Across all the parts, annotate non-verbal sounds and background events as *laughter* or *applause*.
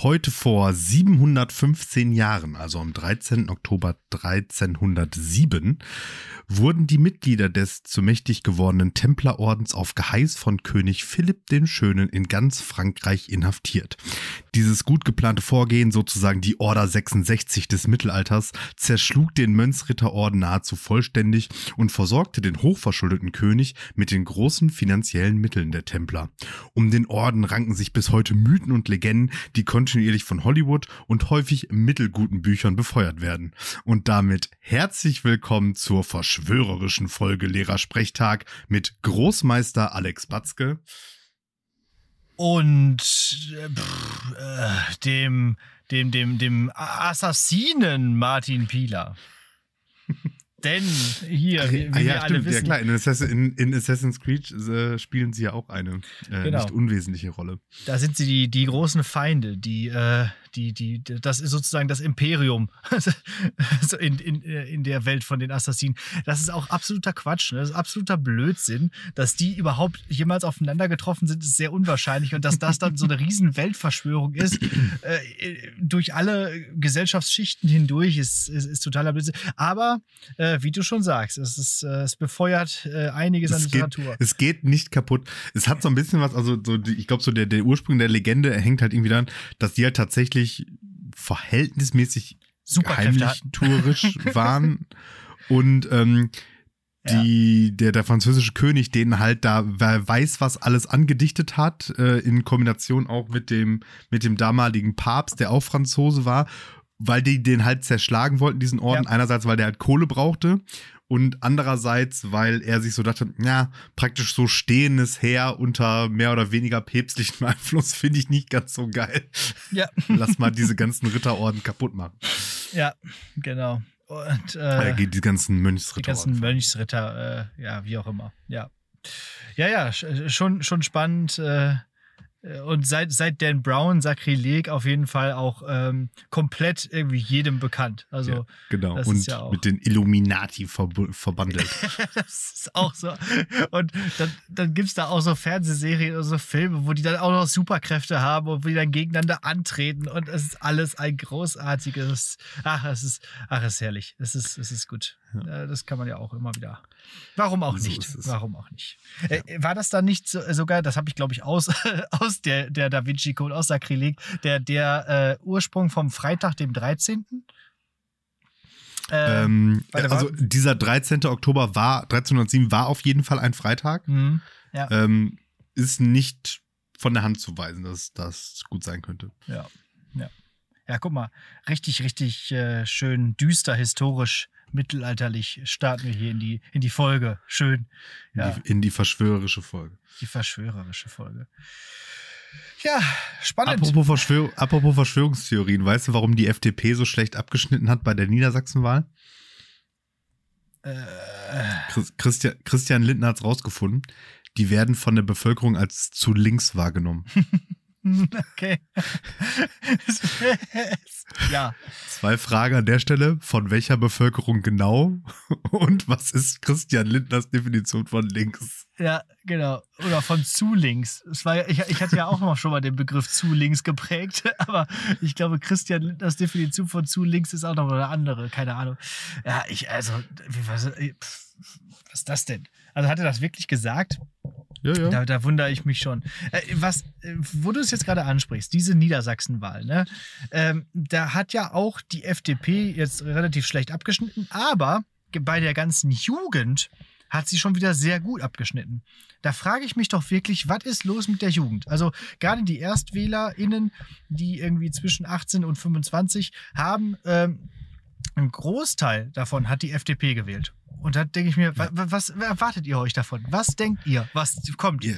Heute vor 715 Jahren, also am 13. Oktober 1307, wurden die Mitglieder des zu mächtig gewordenen Templerordens auf Geheiß von König Philipp den Schönen in ganz Frankreich inhaftiert. Dieses gut geplante Vorgehen, sozusagen die Order 66 des Mittelalters, zerschlug den Mönchsritterorden nahezu vollständig und versorgte den hochverschuldeten König mit den großen finanziellen Mitteln der Templer. Um den Orden ranken sich bis heute Mythen und Legenden, die kontinuierlich von Hollywood und häufig mittelguten Büchern befeuert werden. Und damit herzlich willkommen zur verschwörerischen Folge Lehrersprechtag mit Großmeister Alex Batzke und äh, pff, äh, dem, dem, dem, dem Assassinen Martin Pieler. *laughs* Denn hier, wie, wie ah, ja, wir alle stimmt, wissen, ja klar, in, Assassin, in, in Assassin's Creed äh, spielen sie ja auch eine äh, Genau. nicht unwesentliche Rolle. da sind sie die, die großen Feinde, die, äh, die, die, das ist sozusagen das Imperium *laughs* in, in, in der Welt von den Assassinen. Das ist auch absoluter Quatsch, ne? das ist absoluter Blödsinn, dass die überhaupt jemals aufeinander getroffen sind, ist sehr unwahrscheinlich und dass das dann so eine riesen Weltverschwörung ist, äh, durch alle Gesellschaftsschichten hindurch, ist, ist, ist totaler Blödsinn. Aber, äh, wie du schon sagst, es, ist, äh, es befeuert äh, einiges an Es geht, Literatur. es geht nicht kaputt. Es hat so ein bisschen was, also so, ich glaube, so der, der Ursprung der Legende hängt halt irgendwie daran, dass die halt tatsächlich verhältnismäßig Superkräfte heimlich hatten. tourisch *laughs* waren und ähm, die, der, der französische König denen halt da, wer weiß, was alles angedichtet hat, äh, in Kombination auch mit dem, mit dem damaligen Papst, der auch Franzose war, weil die den halt zerschlagen wollten, diesen Orden. Ja. Einerseits, weil der halt Kohle brauchte und andererseits, weil er sich so dachte, ja, praktisch so stehendes Heer unter mehr oder weniger päpstlichem *laughs* Einfluss finde ich nicht ganz so geil. Ja. *laughs* Lass mal diese ganzen Ritterorden kaputt machen. Ja, genau. Und Äh, äh, geht die ganzen die Mönchsritterorden. ganzen Mönchsritter, äh, ja, wie auch immer. Ja, ja, ja sch- schon, schon spannend. Äh, äh, und seit, seit Dan Brown Sakrileg auf jeden Fall auch ähm, komplett irgendwie jedem bekannt. Also Ja, genau. und ja mit den Illuminati verbu- verbandelt. *laughs* das ist auch so. Und dann, dann gibt es da auch so Fernsehserien oder so Filme, wo die dann auch noch Superkräfte haben und wo die dann gegeneinander antreten. Und es ist alles ein großartiges. Ach, es ist, ach, es ist herrlich. Es ist, es ist gut. Äh, Das kann man ja auch immer wieder. Warum auch So nicht? Warum auch nicht? Äh, war das dann nicht so, sogar, das habe ich glaube ich aus, *laughs* aus der, der Da Vinci Code, aus Sakrileg, der, der äh, Ursprung vom Freitag, dem 13.? Äh, ähm, warte, also dieser 13. Oktober war, 1307 war auf jeden Fall ein Freitag. hm, ja. Ähm, ist nicht von der Hand zu weisen, dass das gut sein könnte. Ja, ja. Ja, guck mal, richtig, richtig äh, schön düster, historisch, mittelalterlich starten wir hier in die, in die Folge. Schön. In, Ja, die, in die verschwörerische Folge. die verschwörerische Folge. Ja, spannend. Apropos, Verschwör apropos Verschwörungstheorien, weißt du, warum die FDP so schlecht abgeschnitten hat bei der Niedersachsenwahl? Äh, Chris, Christian, Christian Lindner hat es rausgefunden. Die werden von der Bevölkerung als zu links wahrgenommen. *laughs* *laughs* okay. *laughs* ja, Zwei Fragen an der Stelle. Von welcher Bevölkerung genau? *laughs* Und was ist Christian Lindners Definition von links? ja, genau. Oder von zu links. Es war, ich, ich hatte ja auch noch schon mal den Begriff zu links geprägt, aber ich glaube, Christian Lindners Definition von zu links ist auch noch eine andere, keine Ahnung. Ja, ich, also, wie, was, was ist das denn? Also hat er das wirklich gesagt? Ja, ja. Da, da wundere ich mich schon. Äh, was, äh, wo du es jetzt gerade ansprichst, diese Niedersachsenwahl, ne? Ähm, da hat ja auch die FDP jetzt relativ schlecht abgeschnitten, aber bei der ganzen Jugend hat sie schon wieder sehr gut abgeschnitten. Da frage ich mich doch wirklich, was ist los mit der Jugend? Also gerade die ErstwählerInnen, die irgendwie zwischen 18 und 25 haben, ähm, ein Großteil davon hat die FDP gewählt. Und da denke ich mir, wa- wa- was erwartet ihr euch davon? Was denkt ihr? Was kommt? Ja,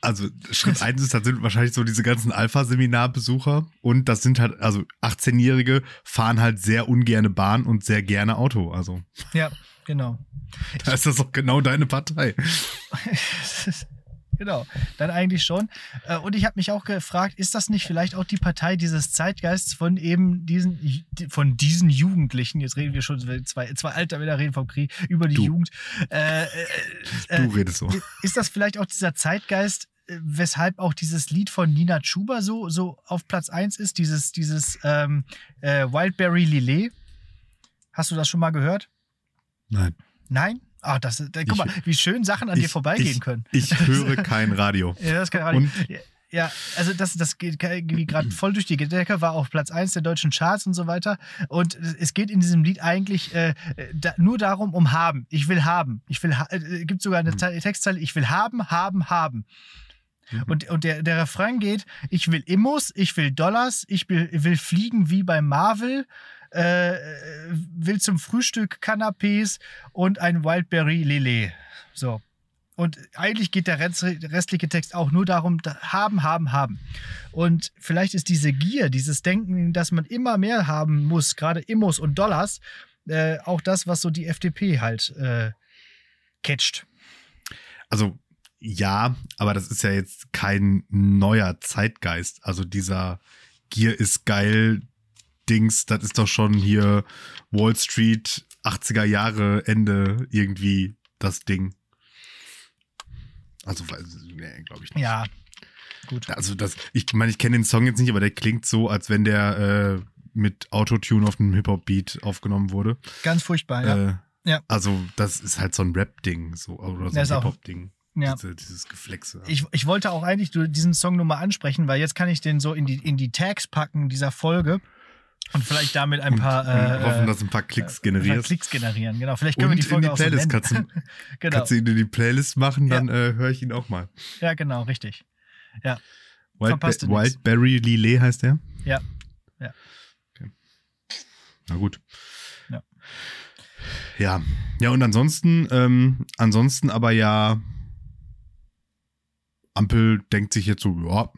Also Schritt *laughs* eins ist, das sind wahrscheinlich so diese ganzen Alpha-Seminarbesucher und das sind halt, also 18-Jährige fahren halt sehr ungerne Bahn und sehr gerne Auto. Also Ja, genau. da ist das doch genau deine Partei. *laughs* genau, dann eigentlich schon. Äh, Und ich habe mich auch gefragt, ist das nicht vielleicht auch die Partei dieses Zeitgeists von eben diesen, von diesen Jugendlichen, jetzt reden wir schon, zwei, zwei alte Männer reden vom Krieg, über die Du. Jugend. Äh, äh, äh, Du redest so. ist das vielleicht auch dieser Zeitgeist, äh, weshalb auch dieses Lied von Nina Chuba so, so auf Platz 1 ist, dieses, dieses ähm, äh, Wildberry Lillet. Hast du das schon mal gehört? Nein. Nein? Ah, das, äh, guck Ich- mal, wie schön Sachen an dir vorbeigehen ich, können. Ich höre *laughs* kein Radio. Ja, das kann gerade Und- Ja, also das, das geht gerade voll durch die Decke, war auf Platz 1 der deutschen Charts und so weiter. Und es geht in diesem Lied eigentlich äh, da, nur darum, um haben. Ich will haben. Ich will, ha äh, gibt sogar eine Te- Textzeile, ich will haben, haben, haben. Mhm. Und, und der, der Refrain geht, ich will Immos, ich will Dollars, ich will, will fliegen wie bei Marvel, äh, will zum Frühstück Canapés und ein Wildberry Lillet. So. Und eigentlich geht der rest- restliche Text auch nur darum, da- haben, haben, haben. Und vielleicht ist diese Gier, dieses Denken, dass man immer mehr haben muss, gerade Immos und Dollars, äh, auch das, was so die FDP halt äh, catcht. Also ja, aber das ist ja jetzt kein neuer Zeitgeist. Also dieser Gier ist geil Dings, das ist doch schon hier Wall Street 80er Jahre Ende irgendwie das Ding. Also, nee, glaube ich nicht. Ja, gut. Also das, ich meine, ich kenne den Song jetzt nicht, aber der klingt so, als wenn der äh, mit Autotune auf einem Hip-Hop-Beat aufgenommen wurde. Ganz furchtbar, ja. Äh, Ja. Also das ist halt so ein Rap-Ding, so oder so ein Hip-Hop-Ding. ja. Diese, dieses Geflexe. Ich, ich wollte auch eigentlich diesen Song nur mal ansprechen, weil jetzt kann ich den so in die, in die Tags packen dieser Folge und vielleicht damit ein paar, und äh, hoffen, dass ein paar Klicks ein paar generierst. Klicks generieren. Genau, vielleicht können Und wir die in Folge die auch so Playlist kannst *laughs* du, genau. kannst du ihn in die Playlist machen, Ja. dann äh, höre ich ihn auch mal. Ja, genau, richtig. Wild du nix. Wildberry Lillet heißt der? Ja. Ja. Okay. Na gut. Ja. Ja. Ja, und ansonsten, ähm, ansonsten aber ja, Ampel denkt sich jetzt so, ja,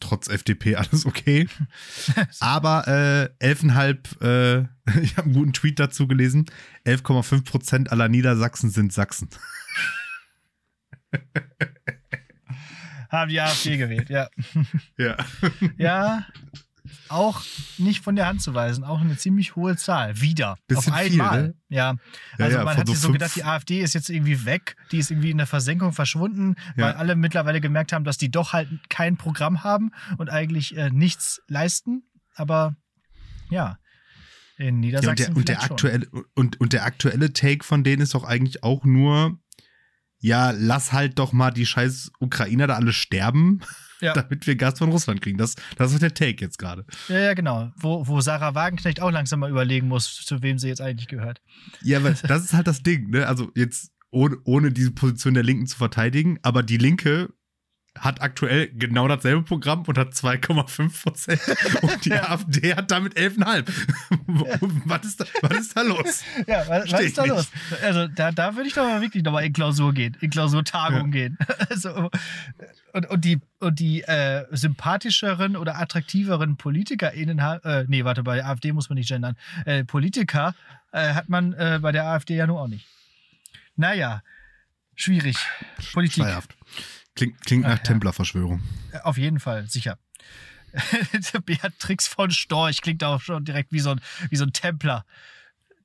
trotz FDP *laughs* alles okay. Aber äh, 11,5, äh, *laughs* ich habe einen guten Tweet dazu gelesen, 11,5 Prozent aller Niedersachsen sind Sachsen. Haben die AfD gewählt, ja. Ja. Ja, auch nicht von der Hand zu weisen, auch eine ziemlich hohe Zahl. Wieder. Bisschen auf viel, einmal. ne? Ja. Ja, Also ja, man von hat so sich so gedacht, die AfD ist jetzt irgendwie weg, die ist irgendwie in der Versenkung verschwunden, Ja. weil alle mittlerweile gemerkt haben, dass die doch halt kein Programm haben und eigentlich äh, nichts leisten. Aber ja, in Ja, Niedersachsen. und, der, und, der aktuelle, und, und der aktuelle Take von denen ist doch eigentlich auch nur, ja, lass halt doch mal die scheiß Ukrainer da alle sterben, Ja. damit wir Gas von Russland kriegen. Das, das ist der Take jetzt gerade. Ja, ja, genau. Wo, wo Sarah Wagenknecht auch langsam mal überlegen muss, zu wem sie jetzt eigentlich gehört. Ja, aber das ist halt das Ding, ne? Also jetzt ohne, ohne diese Position der Linken zu verteidigen, aber die Linke hat aktuell genau dasselbe Programm und hat 2,5 Prozent *laughs* und die Ja. AfD hat damit 11,5. was, ist da, was ist da los? Ja, was, was ist da ich los? Also da, da würde ich doch mal wirklich nochmal in Klausur gehen, in Klausurtagung gehen. *laughs* Also, und, und die, und die äh, sympathischeren oder attraktiveren PolitikerInnen, äh, nee, warte, bei AfD muss man nicht gendern, äh, Politiker äh, hat man äh, bei der AfD ja nur auch nicht. Naja, schwierig. Politik. Schleierhaft. Klingt, klingt Ach, nach ja. Templerverschwörung. Äh, Auf jeden Fall, sicher. *laughs* Beatrix von Storch klingt auch schon direkt wie so ein, wie so ein Templer.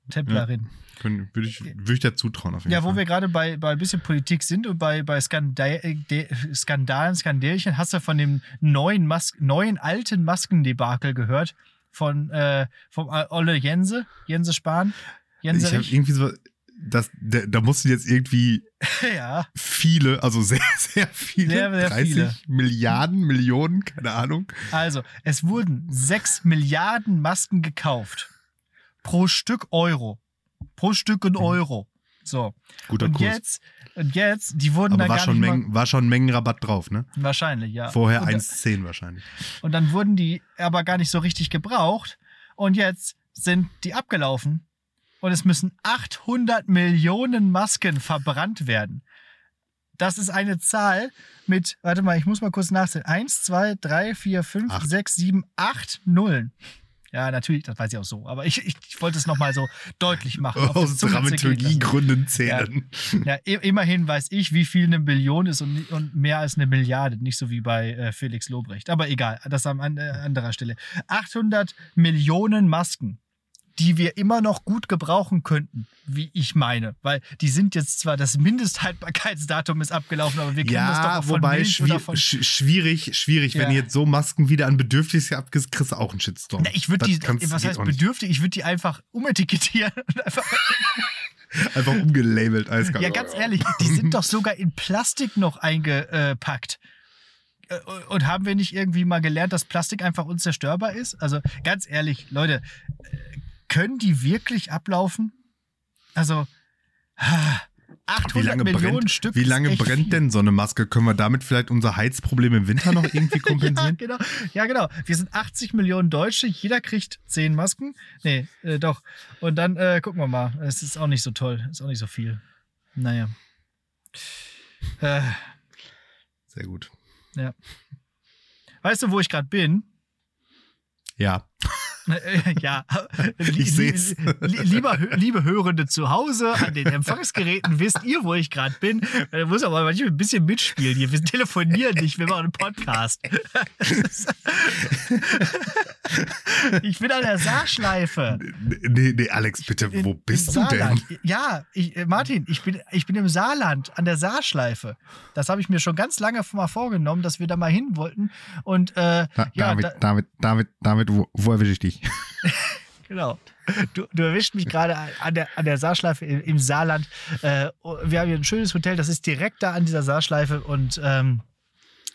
Templerin. Können- Würde ich, würde ich dir zutrauen auf jeden Ja, Fall. wo wir gerade bei, bei ein bisschen Politik sind und bei, bei Skandal, äh, de, Skandalen, Skandälchen, hast du von dem neuen, Mas neuen alten Maskendebakel gehört? Von äh, vom äh, Olle Jense, Jense Spahn? ich habe Jenserich? irgendwie so, das, da, da mussten jetzt irgendwie *laughs* ja, viele, also sehr, *laughs* sehr viele, Sehr, sehr 30 viele. Milliarden, Millionen, keine Ahnung. also es wurden 6 Milliarden Masken gekauft. Pro Stück Euro. Pro Stück ein Euro. So. Guter Und Kurs. jetzt, und jetzt, die wurden Aber dann war gar schon, nicht Mengen, war schon Mengenrabatt drauf, ne? Wahrscheinlich, ja. Vorher und, 1,10 wahrscheinlich. Und dann wurden die aber gar nicht so richtig gebraucht. Und jetzt sind die abgelaufen. Und es müssen 800 Millionen Masken verbrannt werden. Das ist eine Zahl mit, warte mal, ich muss mal kurz nachzählen. Eins, zwei, drei, vier, fünf, Acht. sechs, sieben, acht Nullen. Ja, natürlich, das weiß ich auch so. Aber ich, ich, ich wollte es nochmal so deutlich machen. der Aus. Dramaturgiegründen zählen. Ja, i- immerhin weiß ich, wie viel eine Billion ist und, und mehr als eine Milliarde. Nicht so wie bei äh, Felix Lobrecht. Aber egal, das an äh, anderer Stelle. 800 Millionen Masken die wir immer noch gut gebrauchen könnten, wie ich meine. Weil die sind jetzt zwar, das Mindesthaltbarkeitsdatum ist abgelaufen, aber wir kennen ja, das doch auch von wobei Milch oder von sch schwierig, schwierig. Wenn Ja. du jetzt so Masken wieder an Bedürftige abgibst, kriegst du auch einen Shitstorm. Na, ich würde die, was heißt bedürftig? Ich würde die einfach umetikettieren. Und einfach, *laughs* Einfach umgelabelt. Eiskalt. ja, ganz ehrlich, die sind doch sogar in Plastik noch eingepackt. Äh, Und haben wir nicht irgendwie mal gelernt, dass Plastik einfach unzerstörbar ist? Also ganz ehrlich, Leute, können die wirklich ablaufen? Also ah, 800 Wie lange, Millionen brennt, Stück. wie lange brennt viel. denn so eine Maske? Können wir damit vielleicht unser Heizproblem im Winter noch irgendwie *laughs* Ja kompensieren? genau. ja, genau. Wir sind 80 Millionen Deutsche. Jeder kriegt 10 Masken. Nee, äh, doch. Und dann äh, gucken wir mal. Es ist auch nicht so toll. Ist auch nicht so viel. Naja. Äh, Sehr gut. weißt du, wo ich gerade bin? Ja. *laughs* Ja, Ich seh's. Li- Lieber, liebe Hörende zu Hause an den Empfangsgeräten, wisst ihr, wo ich gerade bin? Da muss aber manchmal ein bisschen mitspielen hier. Wir telefonieren nicht, wir machen einen Podcast. *laughs* Ich bin an der Saarschleife. Nee, nee, Alex, bitte, wo In- bist du denn? Ja, ich, äh, Martin, ich bin, ich bin im Saarland an der Saarschleife. Das habe ich mir schon ganz lange mal vorgenommen, dass wir da mal hin wollten. Und äh, Da, ja, David, da, David, David, David, wo, wo erwische ich dich? *laughs* genau. Du, du erwischt mich gerade an der, an der Saarschleife im, im Saarland. Äh, wir haben hier ein schönes Hotel, das ist direkt da an dieser Saarschleife und ähm,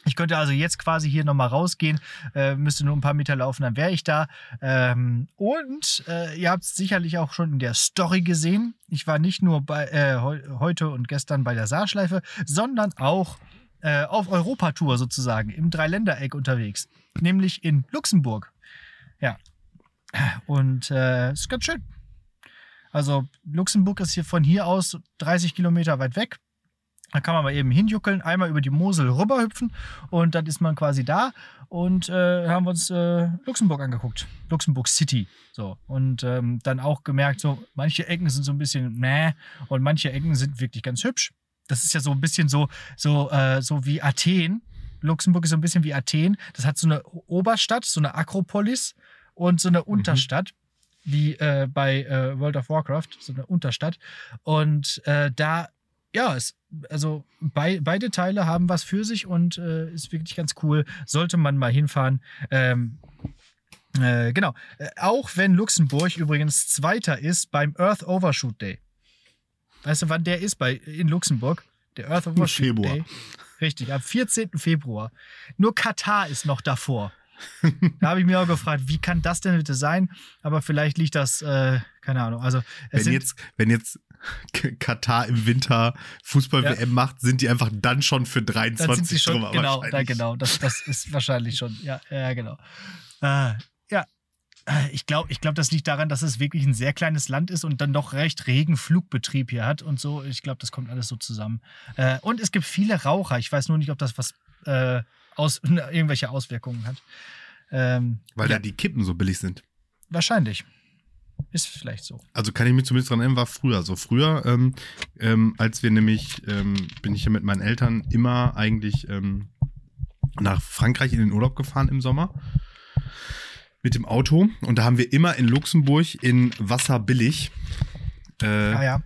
ich könnte also jetzt quasi hier nochmal rausgehen, äh, müsste nur ein paar Meter laufen, dann wäre ich da. Ähm, und äh, ihr habt es sicherlich auch schon in der Story gesehen. Ich war nicht nur bei, äh, heu heute und gestern bei der Saarschleife, sondern auch äh, auf Europatour sozusagen, im Dreiländereck unterwegs, nämlich in Luxemburg. Ja. Und äh, ist ganz schön. Also Luxemburg ist hier von hier aus 30 Kilometer weit weg. Da kann man mal eben hinjuckeln, einmal über die Mosel rüberhüpfen und dann ist man quasi da und äh, haben wir uns äh, Luxemburg angeguckt. Luxemburg City. So. Und ähm, dann auch gemerkt, so, manche Ecken sind so ein bisschen meh und manche Ecken sind wirklich ganz hübsch. Das ist ja so ein bisschen so, so, äh, so wie Athen. Luxemburg ist so ein bisschen wie Athen. Das hat so eine Oberstadt, so eine Akropolis und so eine Unterstadt, wie äh, bei äh, World of Warcraft, so eine Unterstadt. Und äh, da, ja, es, also bei, beide Teile haben was für sich und äh, ist wirklich ganz cool. Sollte man mal hinfahren. Ähm, äh, genau. Äh, auch wenn Luxemburg übrigens Zweiter ist beim Earth Overshoot Day. Weißt du, wann der ist bei, in Luxemburg? Der Earth Overshoot Februar. Day. Richtig, am 14. Februar. Nur Katar ist noch davor. Da habe ich mir auch gefragt, wie kann das denn bitte sein? Aber vielleicht liegt das, äh, keine Ahnung. Also, Wenn jetzt, wenn jetzt Katar im Winter Fußball-WM macht, sind die einfach dann schon für dann 23 sind sie schon, drüber genau, da, genau, das, das ist wahrscheinlich schon, ja, ja, genau. Äh, ja, Äh, ich glaube, ich glaub, das liegt daran, dass es wirklich ein sehr kleines Land ist und dann doch recht regen Flugbetrieb hier hat und so. Ich glaube, das kommt alles so zusammen. Äh, und es gibt viele Raucher. Ich weiß nur nicht, ob das was äh, aus, *laughs* irgendwelche Auswirkungen hat. Ähm, Weil ja, da die Kippen so billig sind. wahrscheinlich. Ist vielleicht so. Also kann ich mich zumindest dran erinnern, war früher so. Früher, ähm, ähm, als wir nämlich, ähm, bin ich ja mit meinen Eltern immer eigentlich ähm, nach Frankreich in den Urlaub gefahren im Sommer mit dem Auto. Und da haben wir immer in Luxemburg in Wasser billig äh, Ah ja.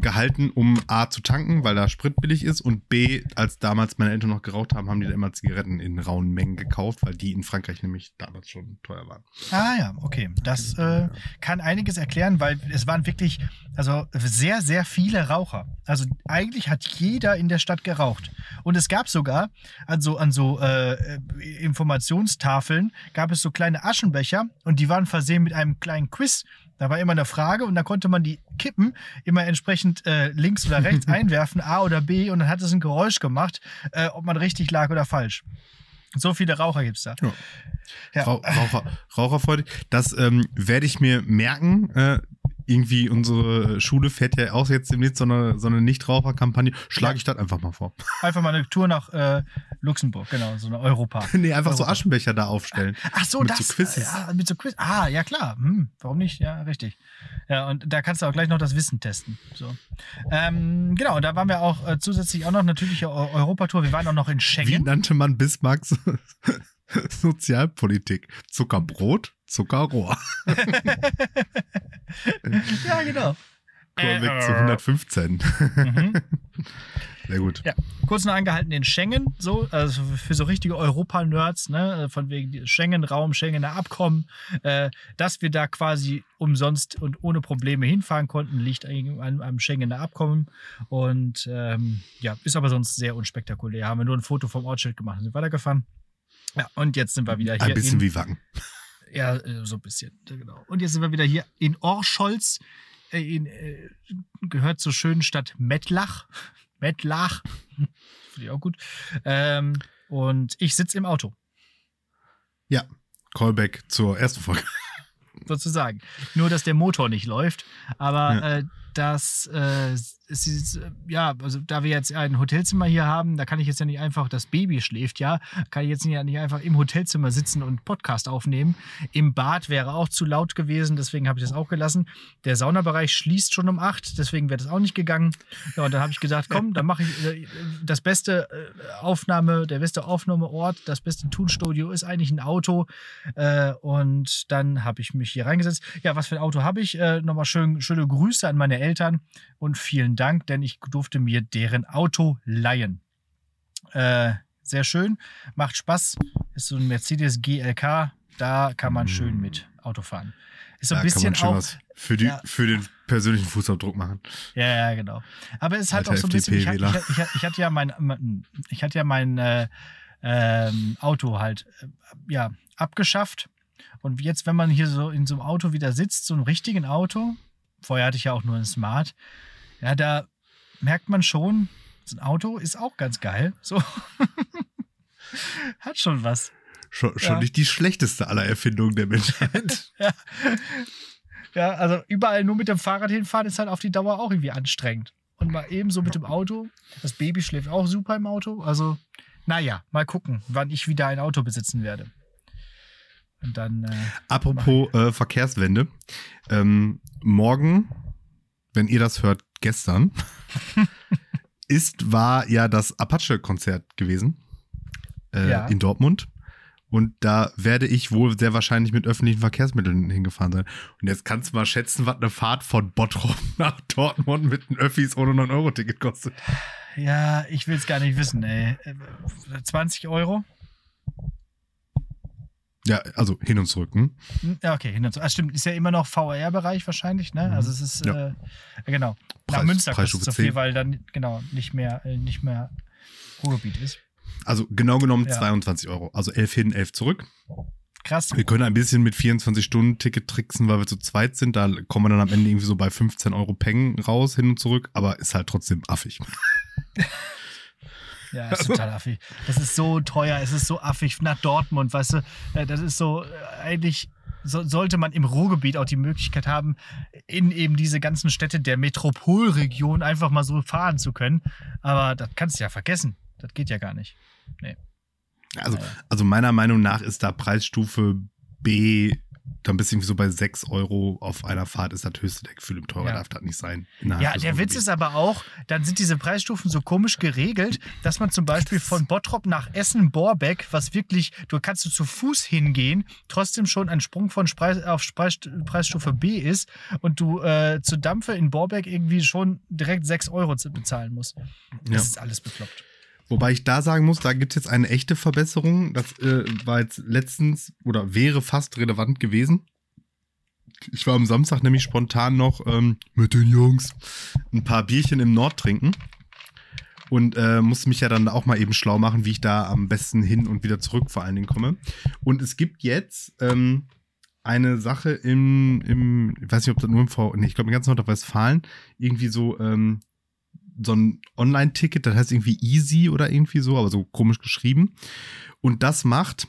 Gehalten, um A zu tanken, weil da Sprit billig ist und B, als damals meine Eltern noch geraucht haben, haben die da immer Zigaretten in rauen Mengen gekauft, weil die in Frankreich nämlich damals schon teuer waren. Ah ja, okay. Das äh, kann einiges erklären, weil es waren wirklich also sehr, sehr viele Raucher. Also eigentlich hat jeder in der Stadt geraucht. Und es gab sogar an so, an so äh, Informationstafeln, gab es so kleine Aschenbecher und die waren versehen mit einem kleinen Quiz. Da war immer eine Frage und da konnte man die Kippen immer entsprechend äh, links oder rechts *laughs* einwerfen, A oder B, und dann hat es ein Geräusch gemacht, äh, ob man richtig lag oder falsch. So viele Raucher gibt es da. Ja. Ja. Rau Raucher, raucherfreudig. Das ähm, werde ich mir merken. Äh, irgendwie unsere Schule fährt ja auch jetzt demnächst so eine, so eine Nichtraucherkampagne. Schlage ich das einfach mal vor. Einfach mal eine Tour nach äh, Luxemburg, genau, so eine Europa. *laughs* nee, einfach so Europa. Aschenbecher da aufstellen. Ach so, Mit das. so Quizzes. Ja, mit so Quiz. Ah, ja klar. Hm, warum nicht? Ja, richtig. Ja, und da kannst du auch gleich noch das Wissen testen. So. Ähm, genau, und da waren wir auch äh, zusätzlich auch noch natürlich Eu- Europatour. Wir waren auch noch in Wie Schengen. nannte man Bismarcks *laughs* *laughs* Sozialpolitik. Zuckerbrot, Zuckerrohr. *laughs* ja, genau. Wir weg zu 115. Mhm. *laughs* Sehr gut. Ja, kurz noch angehalten in Schengen, so, also für so richtige Europa-Nerds, ne, von wegen Schengen-Raum, Schengener Abkommen, äh, dass wir da quasi umsonst und ohne Probleme hinfahren konnten, liegt eigentlich am, am Schengener Abkommen und ähm, ja, ist aber sonst sehr unspektakulär. Haben wir nur ein Foto vom Ortsschild gemacht und sind weitergefahren. Ja, und jetzt sind wir wieder hier. Ein bisschen in, wie Wacken. ja, äh, so ein bisschen, genau. Und jetzt sind wir wieder hier in Orscholz, äh, in, äh, gehört zur schönen Stadt Mettlach. Mettlach. *laughs* Finde ich auch gut. Ähm, und ich sitze im Auto, Ja. Callback zur ersten Folge. *laughs* sozusagen. Nur, dass der Motor nicht läuft. Aber Ja. äh, das äh, ist, äh, ja, also da wir jetzt ein Hotelzimmer hier haben, da kann ich jetzt ja nicht einfach, das Baby schläft ja, kann ich jetzt nicht, nicht einfach im Hotelzimmer sitzen und Podcast aufnehmen. Im Bad wäre auch zu laut gewesen, deswegen habe ich das auch gelassen. Der Saunabereich schließt schon um acht, deswegen wäre das auch nicht gegangen. Ja, und dann habe ich gesagt, komm, dann mache ich äh, das beste äh, Aufnahme, der beste Aufnahmeort, das beste Tonstudio ist eigentlich ein Auto. Äh, und dann habe ich mich hier reingesetzt. Ja, was für ein Auto habe ich? Äh, Nochmal schön, schöne Grüße an meine Eltern und vielen Dank, denn ich durfte mir deren Auto leihen. Äh, sehr schön, macht Spaß. Ist so ein Mercedes GLK, da kann man schön mit Auto fahren. Ist so ein Da kann bisschen man schön auch. was für, die, ja. für den persönlichen Fußabdruck machen. Ja, ja, genau. Aber es ist halt Alter auch so ein bisschen. Ich, hatte- ich, ich, ich hatte ja mein, mein- ich hatte ja mein äh, ähm, Auto halt äh, ja abgeschafft. Und jetzt, wenn man hier so in so einem Auto wieder sitzt, so einem richtigen Auto, vorher hatte ich ja auch nur ein Smart, ja, da merkt man schon, so ein Auto ist auch ganz geil. So. *laughs* Hat schon was. Schon, schon Ja. nicht die schlechteste aller Erfindungen der Menschheit. *laughs* Ja, also überall nur mit dem Fahrrad hinfahren ist halt auf die Dauer auch irgendwie anstrengend. Und mal eben so mit dem Auto. Das Baby schläft auch super im Auto. Also, naja, mal gucken, wann ich wieder ein Auto besitzen werde. Und dann, äh, Apropos äh, Verkehrswende. Ähm, morgen, wenn ihr das hört, gestern, *laughs* ist, war ja das Apache-Konzert gewesen äh, Ja. in Dortmund. Und da werde ich wohl sehr wahrscheinlich mit öffentlichen Verkehrsmitteln hingefahren sein. Und jetzt kannst du mal schätzen, was eine Fahrt von Bottrop *laughs* nach Dortmund mit den Öffis ohne 9-Euro-Ticket kostet. ja, ich will es gar nicht wissen, ey. Äh, 20 Euro? Ja, also hin und zurück. Hm? Hm, Ja, okay, hin und so. Ah, stimmt, ist ja immer noch VR-Bereich wahrscheinlich, ne? Mhm. Also es ist, Ja. äh, genau. Nach Preis- Münster kostet so viel, 10. weil dann, genau, nicht mehr, äh, nicht mehr Ruhrgebiet ist. Also genau genommen Ja. 22 Euro. Also 11 hin, 11 zurück. Krass. Wir können ein bisschen mit 24-Stunden-Ticket tricksen, weil wir zu zweit sind. Da kommen wir dann am Ende irgendwie so bei 15 Euro Peng raus, hin und zurück. Aber ist halt trotzdem affig. Ja, *laughs* ist total affig. Das ist so teuer, es ist so affig nach Dortmund, weißt du, äh, das ist so, äh, eigentlich so, sollte man im Ruhrgebiet auch die Möglichkeit haben, in eben diese ganzen Städte der Metropolregion einfach mal so fahren zu können. Aber das kannst du ja vergessen. Das geht ja gar nicht. Also, Naja. also meiner Meinung nach ist da Preisstufe B dann bist du irgendwie so bei 6 Euro auf einer Fahrt ist das höchste der Gefühle. Teurer Ja. darf das nicht sein. Ja, der Witz ist aber auch, dann sind diese Preisstufen so komisch geregelt, dass man zum Beispiel von Bottrop nach Essen-Borbeck, was wirklich, du kannst du zu Fuß hingehen, trotzdem schon ein Sprung von Preis, auf Preis, Preisstufe B ist und du äh, zu Dampfe in Borbeck irgendwie schon direkt 6 Euro bezahlen musst. Das Ja. ist alles bekloppt. Wobei ich da sagen muss, da gibt es jetzt eine echte Verbesserung. Das äh, war jetzt letztens oder wäre fast relevant gewesen. Ich war am Samstag nämlich spontan noch ähm, mit den Jungs ein paar Bierchen im Nord trinken und äh, musste mich ja dann auch mal eben schlau machen, wie ich da am besten hin und wieder zurück vor allen Dingen komme. Und es gibt jetzt ähm, eine Sache im, im, ich weiß nicht, ob das nur im V, nee, ich glaube, in ganz Nordrhein-Westfalen irgendwie so ähm, so ein Online-Ticket, das heißt irgendwie Easy oder irgendwie so, aber so komisch geschrieben. Und das macht,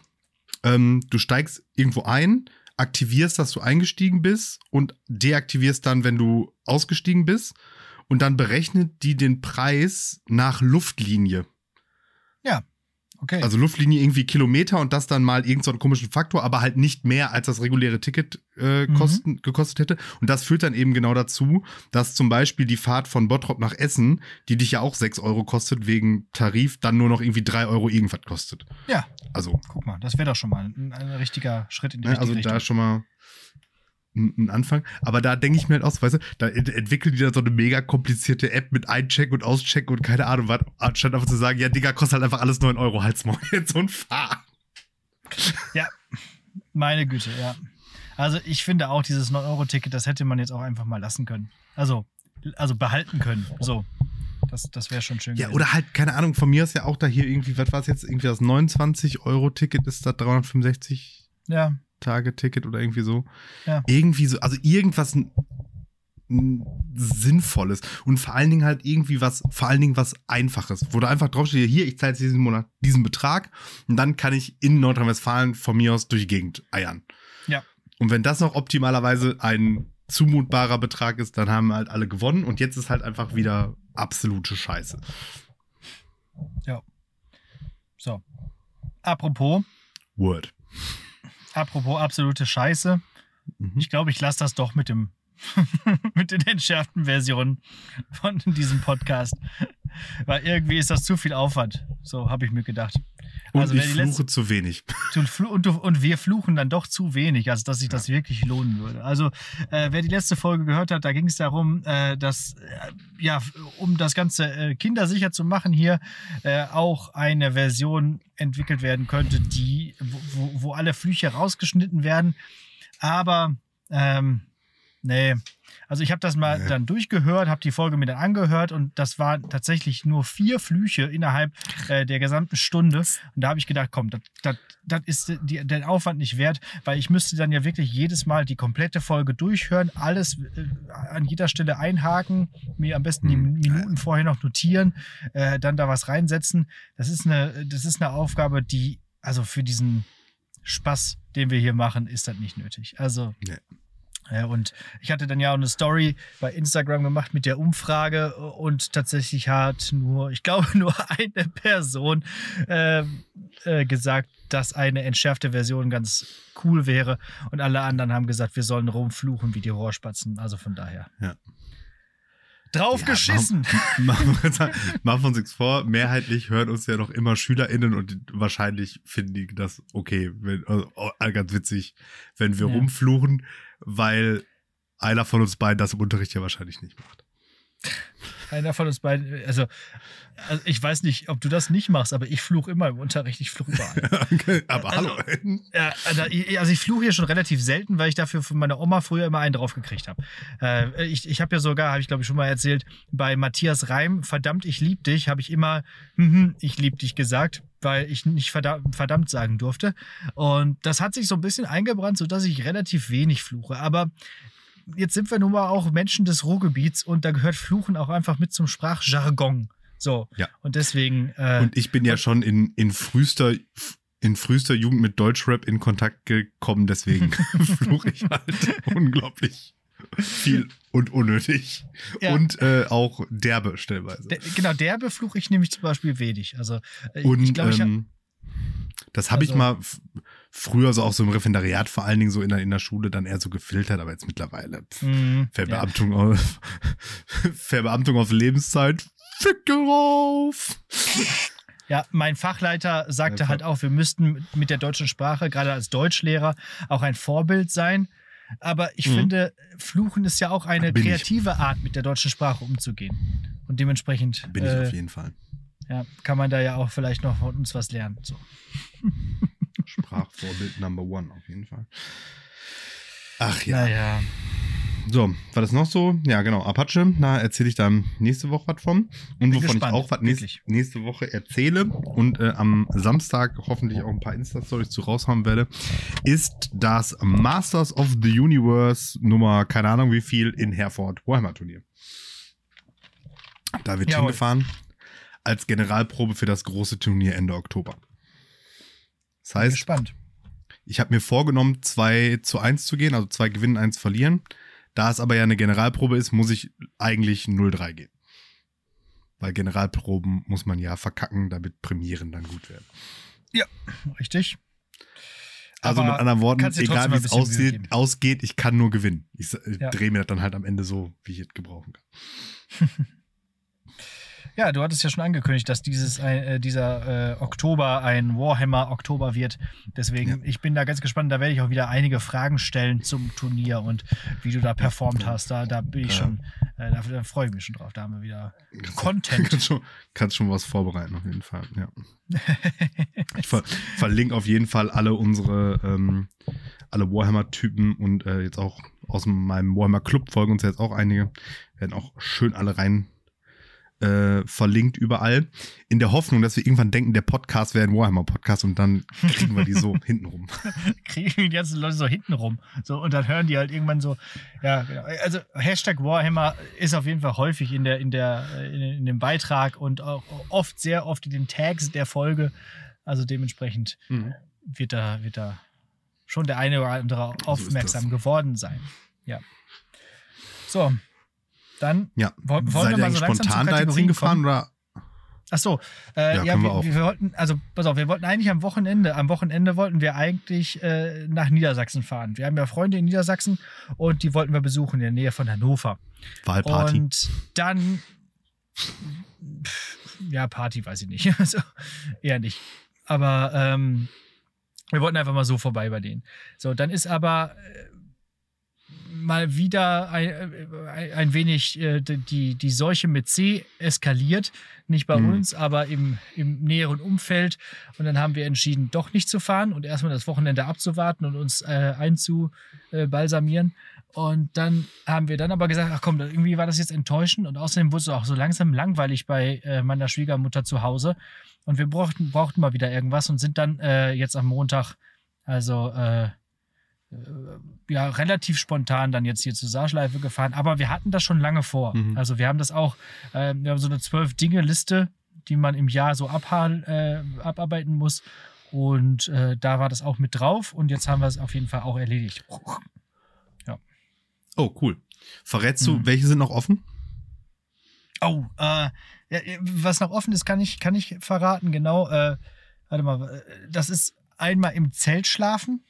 ähm, du steigst irgendwo ein, aktivierst, dass du eingestiegen bist und deaktivierst dann, wenn du ausgestiegen bist. Und dann berechnet die den Preis nach Luftlinie. Okay. Also Luftlinie irgendwie Kilometer und das dann mal irgendeinen so einen komischen Faktor, aber halt nicht mehr als das reguläre Ticket äh, Mhm. kosten, gekostet hätte. Und das führt dann eben genau dazu, dass zum Beispiel die Fahrt von Bottrop nach Essen, die dich ja auch 6 Euro kostet wegen Tarif, dann nur noch irgendwie 3 Euro irgendwas kostet. ja, Also, guck mal, das wäre doch schon mal ein, ein richtiger Schritt in die ne, richtige also Richtung. da ist schon mal ein, Anfang. Aber da denke ich mir halt aus, weißt du, da ent entwickeln die da so eine mega komplizierte App mit Eincheck und Auscheck und keine Ahnung was, anstatt einfach zu sagen, ja, Digga, kostet halt einfach alles 9 Euro, halt's mal *laughs* jetzt so ein Fahr. Meine Güte, ja. Also ich finde auch, dieses 9-Euro-Ticket, das hätte man jetzt auch einfach mal lassen können. Also, also behalten können. So. Das, das wäre schon schön Ja, gewesen. oder halt, keine Ahnung, von mir ist ja auch da hier irgendwie, was war es jetzt, irgendwie das 29-Euro-Ticket ist da 365 Ja, Tage-Ticket oder irgendwie so. Ja. Irgendwie so, also irgendwas Sinnvolles und vor allen Dingen halt irgendwie was, vor allen Dingen was Einfaches, wo da einfach draufsteht, hier, ich zahle jetzt diesen Monat diesen Betrag und dann kann ich in Nordrhein-Westfalen von mir aus durch die Gegend eiern. Ja. Und wenn das noch optimalerweise ein zumutbarer Betrag ist, dann haben halt alle gewonnen und jetzt ist halt einfach wieder absolute Scheiße. so. Apropos, Word. Apropos absolute Scheiße. Mhm. Ich glaube, ich lasse das doch mit dem *laughs* mit den entschärften Versionen von diesem Podcast. Weil irgendwie ist das zu viel Aufwand. So habe ich mir gedacht. Und Also, ich wer die fluche zu wenig. *laughs* Und, und, und wir fluchen dann doch zu wenig, als dass sich das wirklich lohnen würde. Also, äh, wer die letzte Folge gehört hat, da ging es darum, äh, dass, äh, ja, um das Ganze äh, kindersicher zu machen, hier äh, auch eine Version entwickelt werden könnte, die, wo, wo, wo alle Flüche rausgeschnitten werden. Aber, ähm, nee. Also ich habe das mal Nee. dann durchgehört, habe die Folge mir dann angehört und das waren tatsächlich nur vier Flüche innerhalb äh, der gesamten Stunde. Und da habe ich gedacht, komm, das, ist die, der Aufwand nicht wert, weil ich müsste dann ja wirklich jedes Mal die komplette Folge durchhören, alles äh, an jeder Stelle einhaken, mir am besten die Hm. Minuten vorher noch notieren, äh, dann da was reinsetzen. Das ist eine, das ist eine Aufgabe, die, also für diesen Spaß, den wir hier machen, ist das nicht nötig. Also Nee. Ja, und ich hatte dann ja auch eine Story bei Instagram gemacht mit der Umfrage und tatsächlich hat nur, ich glaube, *laughs* nur eine Person ähm, äh, gesagt, dass eine entschärfte Version ganz cool wäre und alle anderen haben gesagt, wir sollen rumfluchen wie die Rohrspatzen. Also von daher. Ja. Drauf Ja, geschissen. Machen machen wir uns nichts vor. Mehrheitlich hören uns ja noch immer SchülerInnen und wahrscheinlich finden die das okay, wenn, also, oh, ganz witzig, wenn wir Ja. rumfluchen, weil einer von uns beiden das im Unterricht ja wahrscheinlich nicht macht. Einer von uns beiden, also, also ich weiß nicht, ob du das nicht machst, aber ich fluche immer im Unterricht, ich fluche überall. *laughs* Okay, Aber Also- hallo. Ja, also ich- also ich fluche hier schon relativ selten, weil ich dafür von meiner Oma früher immer einen drauf gekriegt habe. Äh, ich ich habe ja sogar, habe ich glaube ich schon mal erzählt, bei Matthias Reim, verdammt, ich lieb dich, habe ich immer, mhm, ich lieb dich gesagt, weil ich nicht verdammt, sagen durfte. Und das hat sich so ein bisschen eingebrannt, sodass ich relativ wenig fluche. Aber jetzt sind wir nun mal auch Menschen des Ruhrgebiets und da gehört Fluchen auch einfach mit zum Sprachjargon. So. Ja. Und deswegen. Äh, Und ich bin ja schon in, in frühester in frühester Jugend mit Deutschrap in Kontakt gekommen, deswegen *laughs* *laughs* fluche ich halt *laughs* unglaublich viel und unnötig. Ja. Und äh, auch derbe stellweise. Der, genau, derbe fluche ich nämlich zum Beispiel wenig. Also äh, Und ich glaube, ich hab, ähm, das habe ich also- mal f- früher so auch so im Referendariat vor allen Dingen so in der, in der Schule dann eher so gefiltert, aber jetzt mittlerweile pff, Mhm, ja. Verbeamtung, auf, *laughs* Verbeamtung auf Lebenszeit. Ficke rauf! ja, mein Fachleiter sagte Einfach- halt auch, wir müssten mit der deutschen Sprache, gerade als Deutschlehrer, auch ein Vorbild sein. Aber ich Mhm. finde, Fluchen ist ja auch eine Bin ich. kreative Art, mit der deutschen Sprache umzugehen. Und dementsprechend Bin ich äh, auf jeden Fall. ja, kann man da ja auch vielleicht noch von uns was lernen. So. Sprachvorbild Number One auf jeden Fall. Ach ja. Naja. So, war das noch so? Ja, genau. Apache, da erzähle ich dann nächste Woche was von. Und wovon gespannt, ich auch was nächste, nächste Woche erzähle und äh, am Samstag hoffentlich auch ein paar Insta-Stories zu raushauen werde, ist das Masters of the Universe Nummer, keine Ahnung wie viel, in Herford Warhammer Turnier. Da wird Jawohl. hingefahren als Generalprobe für das große Turnier Ende Oktober. Das Bin heißt, gespannt. ich habe mir vorgenommen, 2 zu 1 zu gehen, also zwei gewinnen, eins verlieren. Da es aber ja eine Generalprobe ist, muss ich eigentlich 0-3 gehen. Weil Generalproben muss man ja verkacken, damit Premieren dann gut werden. Richtig. Also Aber mit anderen Worten, egal wie es geben. ausgeht, ich kann nur gewinnen. Ich, ich Ja. drehe mir das dann halt am Ende so, wie ich es gebrauchen kann. *laughs* Ja, du hattest ja schon angekündigt, dass dieses, äh, dieser äh, Oktober ein Warhammer-Oktober wird. Deswegen, Ja. ich bin da ganz gespannt. Da werde ich auch wieder einige Fragen stellen zum Turnier und wie du da performt hast. Da, da bin ich Ja. schon, äh, da, da freue ich mich schon drauf. Da haben wir wieder Content. Kannst schon, kannst schon was vorbereiten, auf jeden Fall. Ja. Ich ver verlinke auf jeden Fall alle unsere, ähm, alle Warhammer-Typen und äh, jetzt auch aus meinem Warhammer-Club folgen uns jetzt auch einige. Werden auch schön alle rein äh, verlinkt überall. In der Hoffnung, dass wir irgendwann denken, der Podcast wäre ein Warhammer-Podcast und dann kriegen wir die so *laughs* hintenrum. kriegen die ganzen Leute so hinten rum. So, und dann hören die halt irgendwann so, ja, genau. Also Hashtag Warhammer ist auf jeden Fall häufig in der, in der, in, in dem Beitrag und auch oft, sehr oft in den Tags der Folge. Also dementsprechend wird da, wird da schon der eine oder andere aufmerksam geworden sein. Ja. So. Dann Ja. Woll- wollen Seid wir mal so langsam spontan da jetzt hingefahren oder? Ach so, äh, Ja, ja, wir wir, wir wollten, also pass auf, wir wollten eigentlich am Wochenende, am Wochenende wollten wir eigentlich äh, nach Niedersachsen fahren. Wir haben ja Freunde in Niedersachsen und die wollten wir besuchen in der Nähe von Hannover. Wahlparty. Und dann, pff, ja, Party weiß ich nicht, *laughs* also, eher nicht. Aber ähm, wir wollten einfach mal so vorbei bei denen. So, dann ist aber äh, mal wieder ein, äh, ein wenig äh, die, die Seuche mit C eskaliert. Nicht bei Mhm. uns, aber im, im näheren Umfeld. Und dann haben wir entschieden, doch nicht zu fahren und erstmal das Wochenende abzuwarten und uns äh, einzubalsamieren. Und dann haben wir dann aber gesagt, ach komm, irgendwie war das jetzt enttäuschend und außerdem wurde es auch so langsam langweilig bei äh, meiner Schwiegermutter zu Hause. Und wir brauchten, brauchten mal wieder irgendwas und sind dann äh, jetzt am Montag, also äh, äh, ja, relativ spontan dann jetzt hier zur Saarschleife gefahren. Aber wir hatten das schon lange vor. Mhm. Also wir haben das auch, äh, wir haben so eine zwölf-Dinge-Liste, die man im Jahr so äh, abarbeiten muss. Und äh, da war das auch mit drauf und jetzt haben wir es auf jeden Fall auch erledigt. Oh, cool. Verrätst du, Mhm. welche sind noch offen? Oh, äh, ja, was noch offen ist, kann ich, kann ich verraten, genau. Äh, warte mal, äh, das ist einmal im Zelt schlafen.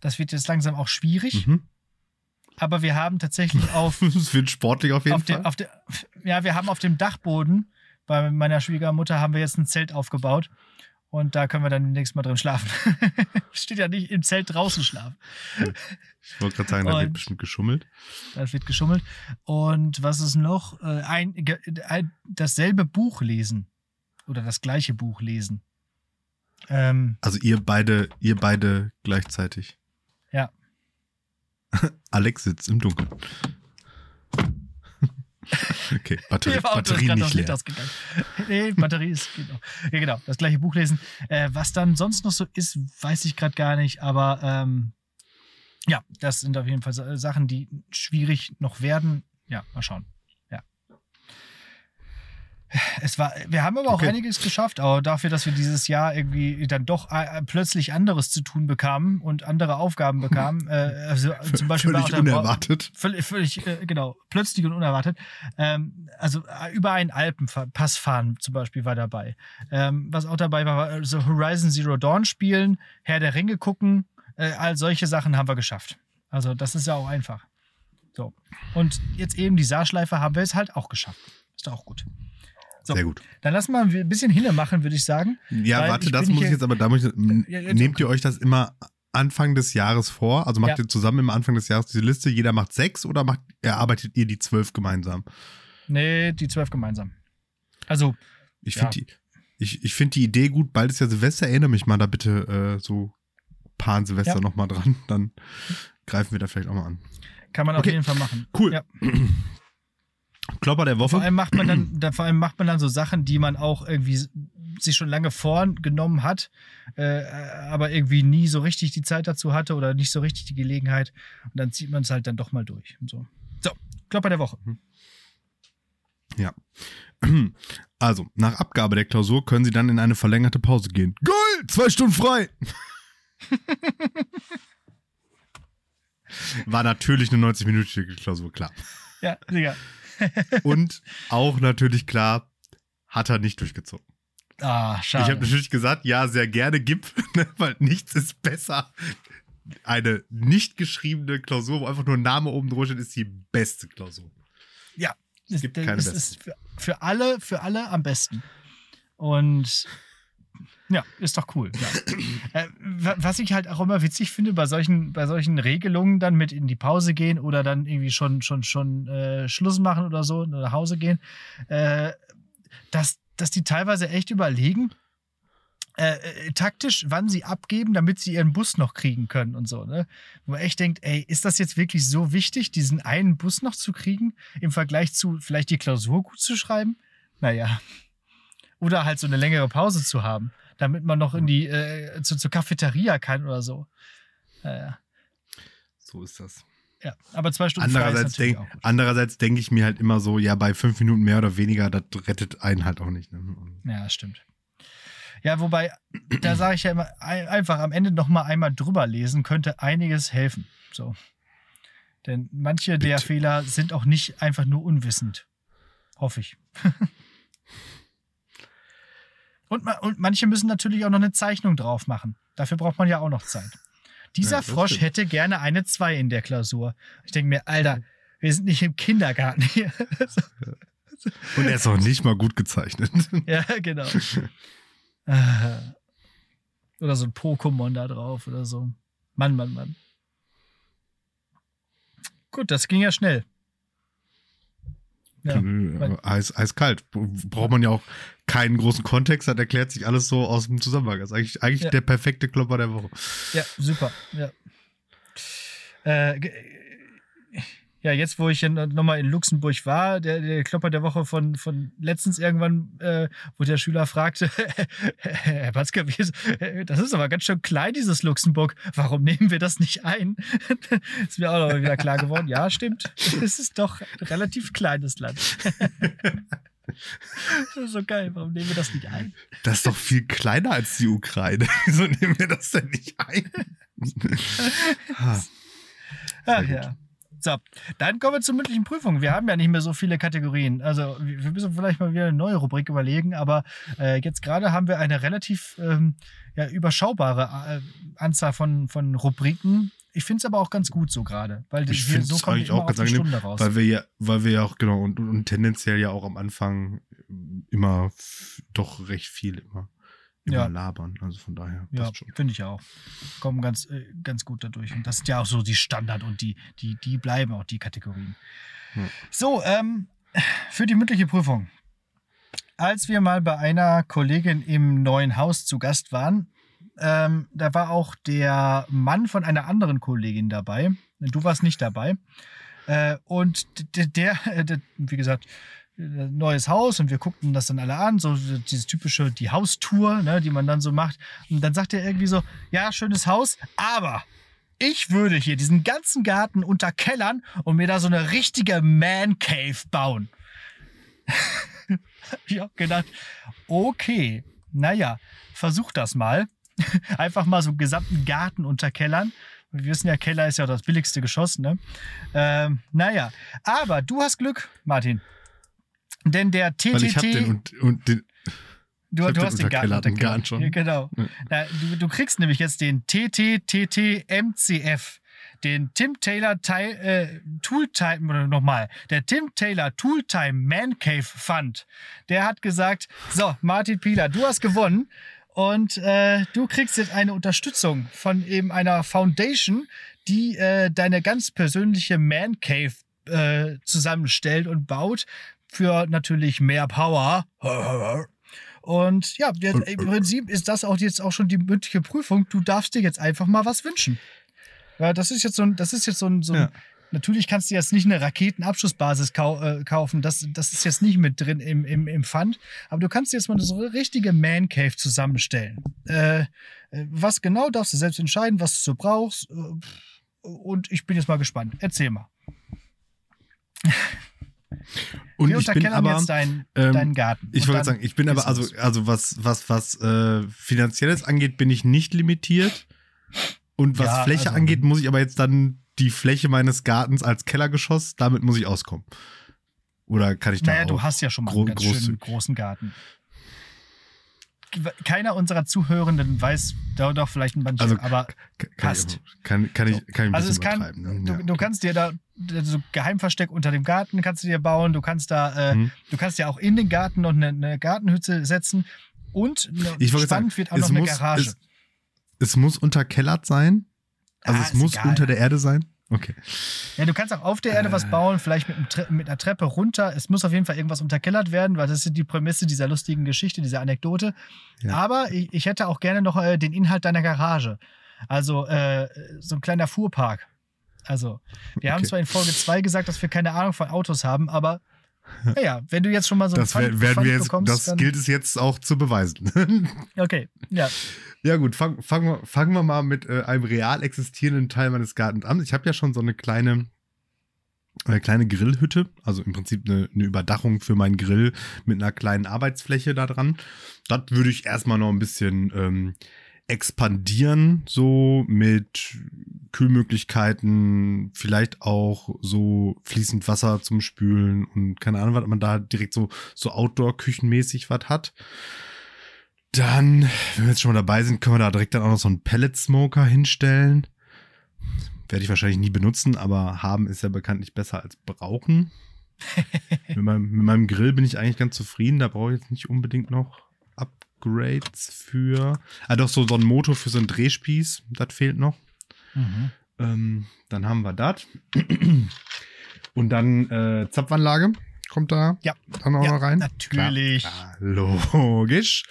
Das wird jetzt langsam auch schwierig. Mhm. Aber wir haben tatsächlich *laughs* auf, Es wird sportlich auf jeden auf, Fall. dem, auf der, ja, wir haben auf dem Dachboden bei meiner Schwiegermutter haben wir jetzt ein Zelt aufgebaut. Und da können wir dann nächstes Mal drin schlafen. *laughs* Steht ja nicht im Zelt draußen schlafen. ich wollte gerade sagen, da wird bestimmt geschummelt. Da wird geschummelt. Und was ist noch? Äh, ein, ein, dasselbe Buch lesen. Oder das gleiche Buch lesen. Ähm, Also ihr beide, ihr beide gleichzeitig. Ja. *laughs* Alex sitzt im Dunkeln. *laughs* okay, *laughs* Batterie, Batterie nicht leer. ausgegangen. Nee, Batterie ist. Genau. Ja, genau. Das gleiche Buch lesen. Äh, was dann sonst noch so ist, weiß ich gerade gar nicht. Aber ähm, ja, das sind auf jeden Fall Sa- Sachen, die schwierig noch werden. Ja, mal schauen. Es war, wir haben aber auch Okay. einiges geschafft, aber dafür, dass wir dieses Jahr irgendwie dann doch äh, plötzlich anderes zu tun bekamen und andere Aufgaben bekamen. *laughs* Äh, also zum Beispiel Völlig der- unerwartet. Völlig, völlig äh, genau, plötzlich und unerwartet. Ähm, also äh, über einen Alpenpass fahren zum Beispiel war dabei. Ähm, was auch dabei war, war so Horizon Zero Dawn spielen, Herr der Ringe gucken, äh, all solche Sachen haben wir geschafft. Also das ist ja auch einfach. So. Und jetzt eben die Saarschleife haben wir es halt auch geschafft. Ist doch auch gut. So. Sehr gut. Dann lassen wir ein bisschen hinne machen, würde ich sagen. Ja, warte, das muss ich jetzt aber, da muss ich, Ja, ja, nehmt ihr euch das immer Anfang des Jahres vor? Also macht Ja. ihr zusammen immer Anfang des Jahres diese Liste, jeder macht sechs oder macht, erarbeitet ihr die zwölf gemeinsam? Nee, die zwölf gemeinsam. Also, Ich Ja. finde die, ich, ich find die Idee gut, bald ist ja Silvester, erinnere mich mal da bitte äh, so paar an Silvester Ja. nochmal dran, dann greifen wir da vielleicht auch mal an. kann man auf Okay. jeden Fall machen. Cool. Ja. *clears throat* Klopper der Vor Woche. allem macht man dann, *clears throat* da, vor allem macht man dann so Sachen, die man auch irgendwie sich schon lange vorgenommen hat, äh, aber irgendwie nie so richtig die Zeit dazu hatte oder nicht so richtig die Gelegenheit. Und dann zieht man es halt dann doch mal durch. Und so. so, Klopper der Woche. Ja. *clears throat* Also, nach Abgabe der Klausur können Sie dann in eine verlängerte Pause gehen. Geil! Zwei Stunden frei! *laughs* War natürlich eine 90-minütige Klausur, klar. Ja, Digga. Und auch natürlich klar, hat er nicht durchgezogen. Ah, schade. Ich habe natürlich gesagt, ja, sehr gerne gib, *laughs* ne, weil nichts ist besser. Eine nicht geschriebene Klausur, wo einfach nur ein Name oben drüber steht, ist die beste Klausur. Ja, Es gibt keine das besten. ist für, für alle, für alle am besten. Und ja, ist doch cool. Ja. *clears throat* äh, wa- was ich halt auch immer witzig finde bei solchen, bei solchen Regelungen, dann mit in die Pause gehen oder dann irgendwie schon, schon, schon äh, Schluss machen oder so nach Hause gehen, äh, dass, dass die teilweise echt überlegen, äh, äh, taktisch, wann sie abgeben, damit sie ihren Bus noch kriegen können und so. Ne? Wo man echt denkt, ey, ist das jetzt wirklich so wichtig, diesen einen Bus noch zu kriegen, im Vergleich zu vielleicht die Klausur gut zu schreiben? Naja. Oder halt so eine längere Pause zu haben, damit man noch in die äh, zu, zur Cafeteria kann oder so. Naja. So ist das. Ja, aber zwei Stunden Andererseits denke gut. andererseits denk ich mir halt immer so, ja, bei fünf Minuten mehr oder weniger, das rettet einen halt auch nicht. Ne? Ja, stimmt. Ja, wobei, da sage ich ja immer, ein- einfach am Ende noch mal einmal drüber lesen, könnte einiges helfen. So. Denn manche der Bitte. Fehler sind auch nicht einfach nur unwissend. Hoffe ich. *laughs* und, und manche müssen natürlich auch noch eine Zeichnung drauf machen. Dafür braucht man ja auch noch Zeit. Dieser Ja, Frosch stimmt. hätte gerne eine 2 in der Klausur. Ich denke mir, Alter, wir sind nicht im Kindergarten hier. *laughs* Und er ist auch nicht mal gut gezeichnet. *laughs* Ja, genau. Äh, oder so ein Pokémon da drauf oder so. Mann, Mann, Mann. Gut, das ging ja schnell. Ja, Eis, eiskalt. Braucht man ja auch keinen großen Kontext, das erklärt sich alles so aus dem Zusammenhang. Das ist eigentlich, eigentlich Ja. der perfekte Klopper der Woche. ja super. Ja. Äh, ja, jetzt, wo ich nochmal in Luxemburg war, der, der Klopper der Woche von, von letztens irgendwann, äh, wo der Schüler fragte, *laughs* Herr Batzke, das ist aber ganz schön klein, dieses Luxemburg. Warum nehmen wir das nicht ein? *laughs* ist mir auch noch wieder klar geworden. Ja, stimmt. Es ist doch ein relativ kleines Land. *laughs* das ist so geil. Warum nehmen wir das nicht ein? Das ist doch viel kleiner als die Ukraine. *laughs* Wieso nehmen wir das denn nicht ein? Ach gut. ja. So, dann kommen wir zur mündlichen Prüfung. Wir haben ja nicht mehr so viele Kategorien. Also wir wir müssen vielleicht mal wieder eine neue Rubrik überlegen, aber äh, jetzt gerade haben wir eine relativ ähm, ja, überschaubare äh, Anzahl von, von Rubriken. Ich finde es aber auch ganz gut so gerade, weil Ich wir, so kommen wir auch ganz angenehm, Stunde raus. weil wir ja, weil wir ja auch, genau, und, und tendenziell ja auch am Anfang immer doch recht viel immer, immer Ja. labern. Also von daher Ja, finde ich auch. Kommen ganz, äh, ganz gut dadurch. Und das sind ja auch so die Standard und die, die, die bleiben auch die Kategorien. Ja. So, ähm, für die mündliche Prüfung. Als wir mal bei einer Kollegin im neuen Haus zu Gast waren, ähm, da war auch der Mann von einer anderen Kollegin dabei. Du warst nicht dabei. Äh, und der, äh, der, wie gesagt, äh, neues Haus und wir guckten das dann alle an, so dieses typische, die Haustour, ne, die man dann so macht. Und dann sagt er irgendwie so, ja, schönes Haus, aber ich würde hier diesen ganzen Garten unterkellern und mir da so eine richtige Man Cave bauen. *laughs* ich hab gedacht, okay, naja, versuch das mal. *laughs* Einfach mal so einen gesamten Garten unterkellern. Wir wissen ja, Keller ist ja das billigste Geschoss, ne? Ähm, naja, aber du hast Glück, Martin. Denn der TTT. Weil ich habe den und, und den, Du, Ich hab du den hast den Garten unterkellert. Garten schon. Ja, genau. Ja. Na, du, du kriegst nämlich jetzt den TTTTMCF. Den Tim Taylor Teil, äh, Tooltime, nochmal, der Tim Taylor Tooltime Man Cave Fund. Der hat gesagt, so, Martin Pieler, du hast gewonnen und äh, du kriegst jetzt eine Unterstützung von eben einer Foundation, die äh, deine ganz persönliche Man Cave äh, zusammenstellt und baut für natürlich mehr Power. *laughs* Und ja, jetzt, im Prinzip ist das auch jetzt auch schon die mündliche Prüfung. Du darfst dir jetzt einfach mal was wünschen. Ja, das ist jetzt so ein, das ist jetzt so ein, so ein Ja. Natürlich kannst du jetzt nicht eine Raketenabschussbasis kau äh, kaufen. Das, das ist jetzt nicht mit drin im, im, im Fund. Aber du kannst dir jetzt mal so eine richtige Man Cave zusammenstellen. Äh, äh, was genau darfst du selbst entscheiden, was du so brauchst. Äh, Und ich bin jetzt mal gespannt. Erzähl mal. und Wir ich bin aber, jetzt deinen, ähm, deinen Garten. ich wollte sagen, ich bin aber, also, also was, was, was äh, Finanzielles angeht, bin ich nicht limitiert. Und was Ja, Fläche also- angeht, muss ich aber jetzt dann die Fläche meines Gartens als Kellergeschoss, damit muss ich auskommen. Oder kann ich da Naja, du hast ja schon mal einen ganz groß- schönen großen Garten. Keiner unserer Zuhörenden weiß da doch vielleicht ein manche, Also, aber Kann, passt. Kann, kann, ich, kann ich ein also es kann, übertreiben. du, Ne? du kannst dir da so Geheimversteck unter dem Garten kannst du dir bauen, du kannst da, äh, Mhm. du kannst ja auch in den Garten noch eine, eine Gartenhütte setzen und eine, Ich spannend sagen, wird auch es noch eine muss- Garage. es- Es muss unterkellert sein. Also Ah, es muss egal. unter der Erde sein. Okay. Ja, du kannst auch auf der Erde was Äh. bauen, vielleicht mit, Tre mit einer Treppe runter. Es muss auf jeden Fall irgendwas unterkellert werden, weil das ist die Prämisse dieser lustigen Geschichte, dieser Anekdote. Ja. Aber ich, ich hätte auch gerne noch äh, den Inhalt deiner Garage. Also äh, so ein kleiner Fuhrpark. Also, wir haben Okay. zwar in Folge 2 gesagt, dass wir keine Ahnung von Autos haben, aber *laughs* naja, wenn du jetzt schon mal so ein Das Pfand- werden wir jetzt, bekommst, das gilt es jetzt auch zu beweisen. *laughs* Okay, ja. Ja gut, fangen fang wir, fangen wir mal mit äh, einem real existierenden Teil meines Gartens an. Ich habe ja schon so eine kleine, eine kleine Grillhütte, also im Prinzip eine, eine Überdachung für meinen Grill mit einer kleinen Arbeitsfläche da dran. Das würde ich erstmal noch ein bisschen ähm, expandieren, so mit Kühlmöglichkeiten, vielleicht auch so fließend Wasser zum Spülen und keine Ahnung, was man da direkt so, so Outdoor-Küchenmäßig was hat. Dann, wenn wir jetzt schon mal dabei sind, können wir da direkt dann auch noch so einen Pellet-Smoker hinstellen. Werde ich wahrscheinlich nie benutzen, aber haben ist ja bekanntlich besser als brauchen. *laughs* mit, meinem, mit meinem Grill bin ich eigentlich ganz zufrieden. Da brauche ich jetzt nicht unbedingt noch Upgrades für. Ah, doch, so, so ein Motor für so einen Drehspieß, das fehlt noch. Mhm. Ähm, dann haben wir das. Und dann äh, Zapfanlage kommt da Ja. dann auch Ja, noch rein. natürlich. Klar, logisch.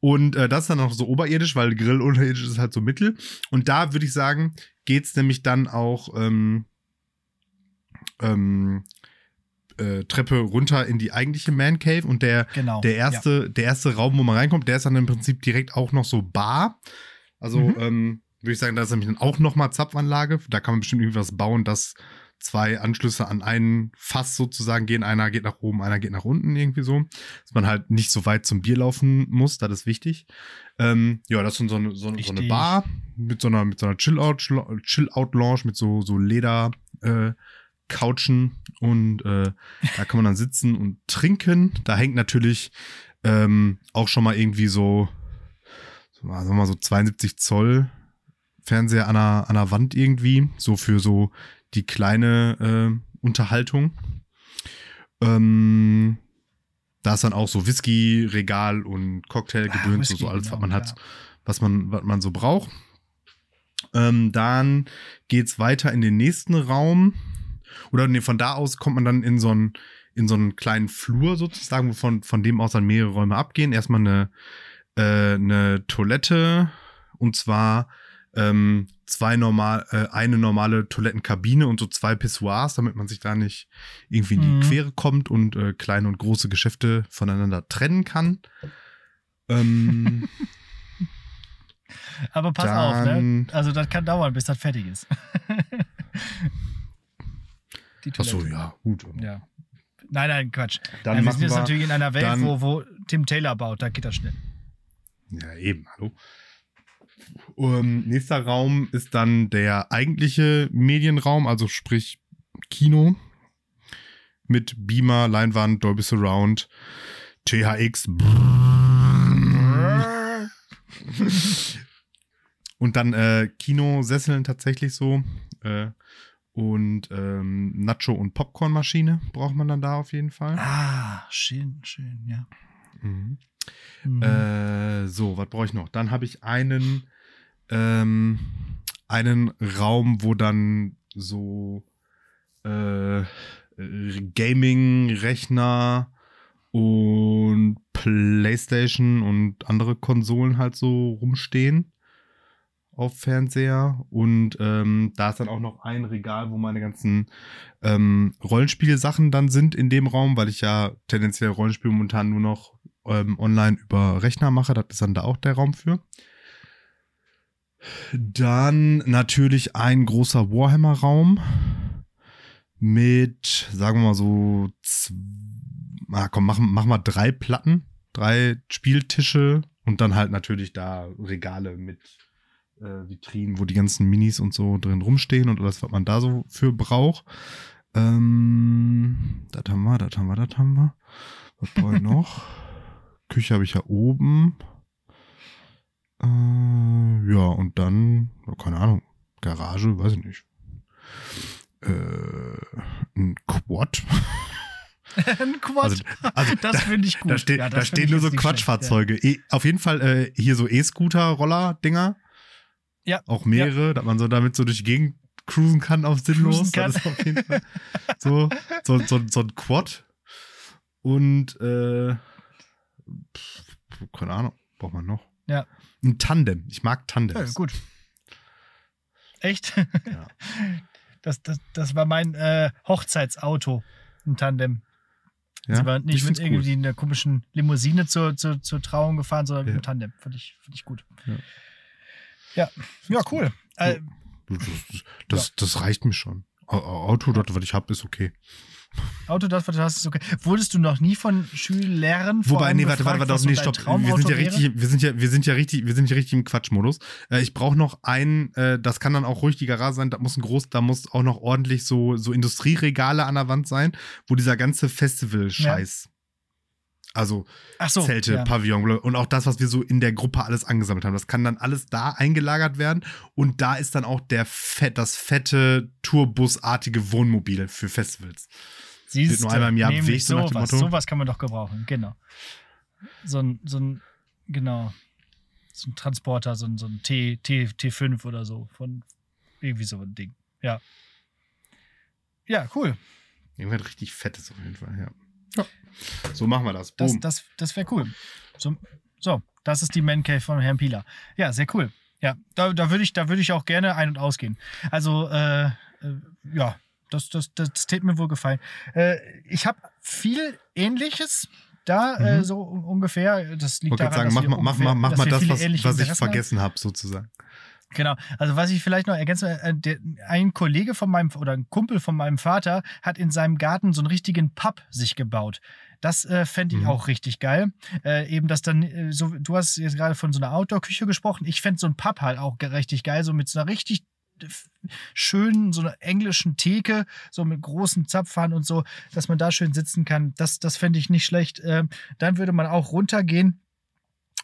Und äh, das ist dann auch so oberirdisch, weil Grill unterirdisch ist halt so mittel. Und da würde ich sagen, geht's nämlich dann auch ähm, ähm, äh, Treppe runter in die eigentliche Man Cave und der Genau. der erste, der erste Raum, wo man reinkommt, der ist dann im Prinzip direkt auch noch so Bar. Also Mhm. ähm, würde ich sagen, da ist nämlich dann auch nochmal Zapfanlage. Da kann man bestimmt irgendwas bauen, dass zwei Anschlüsse an einen Fass sozusagen gehen. Einer geht nach oben, einer geht nach unten irgendwie so. Dass man halt nicht so weit zum Bier laufen muss, das ist wichtig. Ähm, ja, das ist so eine, so, so eine. Bar mit so einer, mit so einer Chill-Out, Chill-Out-Lounge mit so, so Leder, äh, Couchen und äh, da kann man dann sitzen und trinken. Da hängt natürlich ähm, auch schon mal irgendwie so, so sagen wir mal so 72 Zoll Fernseher an der, an der Wand irgendwie, so für so die kleine äh, Unterhaltung. Ähm, da ist dann auch so Whisky-Regal und Cocktailgedöns, Ah, so, Whisky, so alles, was genau, man hat, ja. was man, was man so braucht. Ähm, dann geht's weiter in den nächsten Raum. Oder nee, von da aus kommt man dann in so einen, in so einen kleinen Flur sozusagen, von, von dem aus dann mehrere Räume abgehen. Erstmal eine, äh, eine Toilette und zwar ähm, zwei normal, äh, eine normale Toilettenkabine und so zwei Pissoirs, damit man sich da nicht irgendwie in die Mhm. Quere kommt und äh, kleine und große Geschäfte voneinander trennen kann. Ähm, *laughs* Aber pass auf, ne? Also das kann dauern, bis das fertig ist. *laughs* Die Ach so, Toilette. ja, gut. Ja. Nein, nein, Quatsch. Dann Nein, wir sind jetzt natürlich in einer Welt, dann- wo, wo Tim Taylor baut, da geht das schnell. Ja, eben, hallo. Ähm, nächster Raum ist dann der eigentliche Medienraum, also sprich Kino mit Beamer, Leinwand, Dolby Surround, THX. *laughs* Und dann äh, Kinosesseln tatsächlich so. Äh, und ähm, Nacho- und Popcornmaschine braucht man dann da auf jeden Fall. Ah, schön, schön, ja. Mhm. Mhm. Äh, so, was brauche ich noch? Dann habe ich einen, ähm, einen Raum, wo dann so äh, Gaming-Rechner und Playstation und andere Konsolen halt so rumstehen auf Fernseher. Und ähm, da ist dann auch noch ein Regal, wo meine ganzen ähm, Rollenspielsachen dann sind in dem Raum, weil ich ja tendenziell Rollenspiel momentan nur noch ähm, online über Rechner mache. Das ist dann da auch der Raum für. Dann natürlich ein großer Warhammer-Raum mit, sagen wir mal so, ah, komm, mach, mach mal drei Platten, drei Spieltische und dann halt natürlich da Regale mit äh, Vitrinen, wo die ganzen Minis und so drin rumstehen und alles, was man da so für braucht. Ähm, das haben wir, das haben wir, das haben wir. Was brauche ich noch? *laughs* Küche habe ich ja oben. Äh, ja, und dann, keine Ahnung, Garage, weiß ich nicht. Äh, ein Quad. *laughs* Ein Quad. Also, also *laughs* das finde ich gut. Da, steht, Ja, da stehen nur so Quatschfahrzeuge. E, auf jeden Fall äh, hier so E-Scooter-Roller-Dinger. Ja. Auch mehrere, dass man so damit so durch die Gegend cruisen kann auf sinnlos. Kann. Das ist auf jeden Fall so, so, so, so ein Quad. Und äh, pff, keine Ahnung, braucht man noch. Ja. Ein Tandem. Ich mag Ja, Tandems. gut. Echt? Ja. *laughs* Das, das, das war mein äh, Hochzeitsauto, ein Tandem. Ja? Sie war nicht Ich mit irgendwie in der komischen Limousine zur, zur, zur Trauung gefahren, sondern Ja. mit einem Tandem. Finde ich, find ich gut. Ja. Ja, ja, cool. Äh, Das, das, das, reicht mir schon. Au- Au- Auto, das, was ich habe, ist okay. Auto, das, was du hast, ist okay. Wurdest du noch nie von Schülern Wobei, nee, warte, warte, warte, nee, stopp. Wir sind ja richtig, wir sind ja, wir sind ja richtig, wir sind ja richtig im Quatschmodus. Äh, ich brauche noch einen, äh, das kann dann auch ruhig die Garage sein, da muss ein groß, da muss auch noch ordentlich so, so Industrieregale an der Wand sein, wo dieser ganze Festival-Scheiß. Also so, Zelte, ja. Pavillon und auch das, was wir so in der Gruppe alles angesammelt haben. Das kann dann alles da eingelagert werden und da ist dann auch der fett, das fette Tourbusartige Wohnmobil für Festivals. Siehst nur du, einmal im Jahr bewegt, so nach dem Motto. sowas kann man doch gebrauchen, genau. So ein, so ein, genau, so ein Transporter, so ein, so ein T, T, T5 oder so, von irgendwie so ein Ding. Ja. Ja, cool. Irgendwas richtig fettes auf jeden Fall, ja. Ja. So machen wir das. Boom. Das, das, das wäre cool. So, so, das ist die Man Cave von Herrn Pieler. Ja, sehr cool. Ja, da, da würde ich, da würd ich auch gerne ein- und ausgehen. Also, äh, äh, ja, das, das, das, das täte mir wohl gefallen. Äh, ich habe viel Ähnliches da, äh, Mhm. so un- ungefähr. Das liegt daran, sagen, dass mach mal, mach ungefähr- mal, mach dass mal das, was, was ich vergessen habe, sozusagen. Genau. Also was ich vielleicht noch ergänzen will, äh, ein Kollege von meinem oder ein Kumpel von meinem Vater hat in seinem Garten so einen richtigen Pub sich gebaut. Das äh, fände ich Mhm. auch richtig geil. Äh, eben das dann, äh, so, du hast jetzt gerade von so einer Outdoor-Küche gesprochen. Ich fände so ein Pub halt auch richtig geil, so mit so einer richtig schönen, so einer englischen Theke, so mit großen Zapfhahn und so, dass man da schön sitzen kann. Das, das fände ich nicht schlecht. Ähm, dann würde man auch runtergehen.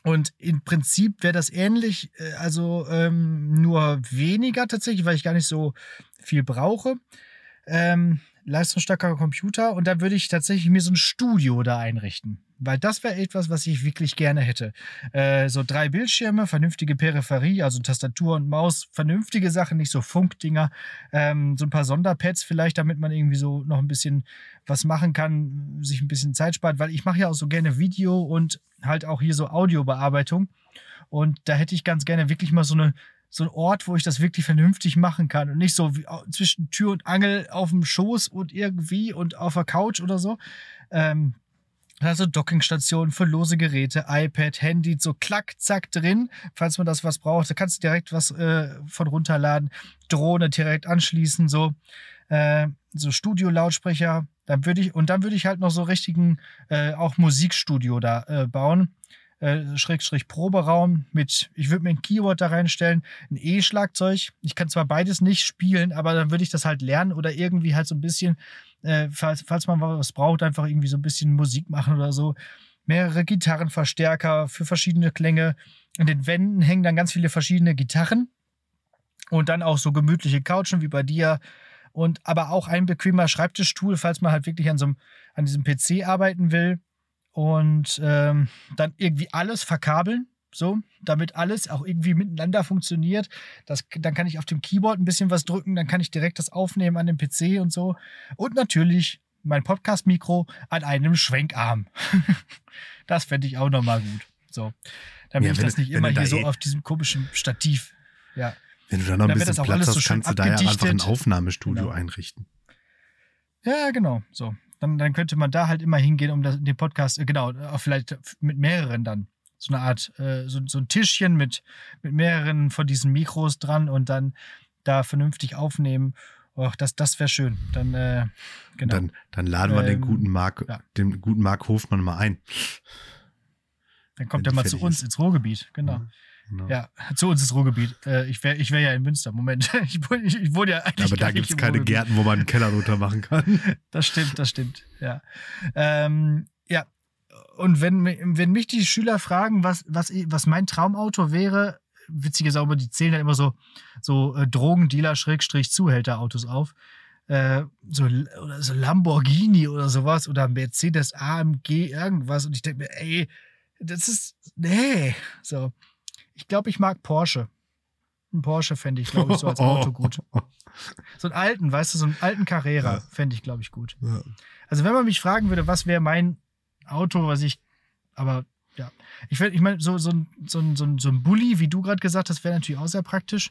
Und im Prinzip wäre das ähnlich, äh, also ähm, nur weniger tatsächlich, weil ich gar nicht so viel brauche. Ähm, leistungsstarker Computer und dann würde ich tatsächlich mir so ein Studio da einrichten. Weil das wäre etwas, was ich wirklich gerne hätte. Äh, so drei Bildschirme, vernünftige Peripherie, also Tastatur und Maus, vernünftige Sachen, nicht so Funkdinger. Ähm, so ein paar Sonderpads vielleicht, damit man irgendwie so noch ein bisschen was machen kann, sich ein bisschen Zeit spart, weil ich mache ja auch so gerne Video und halt auch hier so Audiobearbeitung. Und da hätte ich ganz gerne wirklich mal so eine so ein Ort, wo ich das wirklich vernünftig machen kann und nicht so wie zwischen Tür und Angel auf dem Schoß und irgendwie und auf der Couch oder so. Ähm, also Dockingstationen für lose Geräte, iPad, Handy, so klack, zack drin. Falls man das was braucht, da kannst du direkt was äh, von runterladen. Drohne direkt anschließen, so. Äh, so Studio-Lautsprecher. Dann würde ich, und dann würde ich halt noch so richtigen, äh, auch Musikstudio da äh, bauen. Äh, Schrägstrich Proberaum mit, ich würde mir ein Keyboard da reinstellen, ein E-Schlagzeug. Ich kann zwar beides nicht spielen, aber dann würde ich das halt lernen oder irgendwie halt so ein bisschen, äh, falls, falls man was braucht, einfach irgendwie so ein bisschen Musik machen oder so. Mehrere Gitarrenverstärker für verschiedene Klänge. An den Wänden hängen dann ganz viele verschiedene Gitarren und dann auch so gemütliche Couchen wie bei dir und aber auch ein bequemer Schreibtischstuhl, falls man halt wirklich an so einem, an diesem PC arbeiten will und ähm, dann irgendwie alles verkabeln, so, damit alles auch irgendwie miteinander funktioniert. Das, dann kann ich auf dem Keyboard ein bisschen was drücken, dann kann ich direkt das aufnehmen an dem PC und so. Und natürlich mein Podcast-Mikro an einem Schwenkarm. *laughs* das fände ich auch nochmal gut. So, damit Ja, ich das nicht immer da hier so eh- auf diesem komischen Stativ. Ja. Wenn du da noch ein bisschen Platz so hast, schön kannst du da ja einfach ein. Aufnahmestudio Genau. einrichten. Ja, genau. So. Dann, dann könnte man da halt immer hingehen, um das, den Podcast, äh, genau, auch vielleicht mit mehreren dann. So eine Art, äh, so, so ein Tischchen mit, mit mehreren von diesen Mikros dran und dann da vernünftig aufnehmen. Och, das, das wäre schön. Dann, äh, genau. Dann, dann laden wir den Ähm, guten Marc, ja. den guten Marc Hofmann mal ein. dann kommt er mal zu uns ist. ins Ruhrgebiet. Genau. Mhm. Genau. Ja, zu uns ist Ruhrgebiet. Äh, ich wäre ich wär ja in Münster. Moment. *laughs* Ich, ich, ich wohne ja eigentlich. Aber da gibt es keine Ruhrgebiet. Gärten, wo man einen Keller drunter machen kann. *laughs* Das stimmt, das stimmt. Ja. Ähm, ja. Und wenn, wenn mich die Schüler fragen, was, was, was mein Traumauto wäre, witzige Sau, die zählen dann immer so, so äh, Drogendealer-Zuhälter-Autos auf. Äh, so, oder so Lamborghini oder sowas oder Mercedes AMG irgendwas. Und ich denke mir, ey, das ist. Nee. So. Ich glaube, ich mag Porsche. Ein Porsche fände ich, glaube ich, so als Auto *laughs* gut. So einen alten, weißt du, so einen alten Carrera Ja. fände ich, glaube ich, gut. Ja. Also wenn man mich fragen würde, was wäre mein Auto, was ich, aber ja, ich, ich meine, so, so, ein- so, so, so ein Bulli, wie du gerade gesagt hast, wäre natürlich auch sehr praktisch.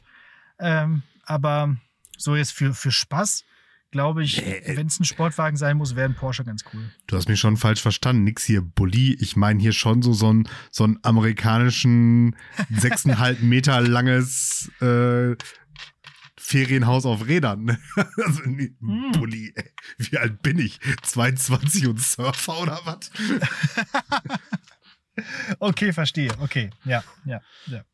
Ähm, aber so jetzt für, für Spaß, glaube ich, Nee, ey. wenn es ein Sportwagen sein muss, wäre ein Porsche ganz cool. Du hast mich schon falsch verstanden. Nix hier Bulli. Ich meine hier schon so, so, ein, so einen amerikanischen, *laughs* sechseinhalb Meter langes äh, Ferienhaus auf Rädern. *laughs* also nee, Hm. Bulli. Ey. Wie alt bin ich? 22 und Surfer oder was? *laughs* Okay, verstehe. Okay, ja, ja, ja.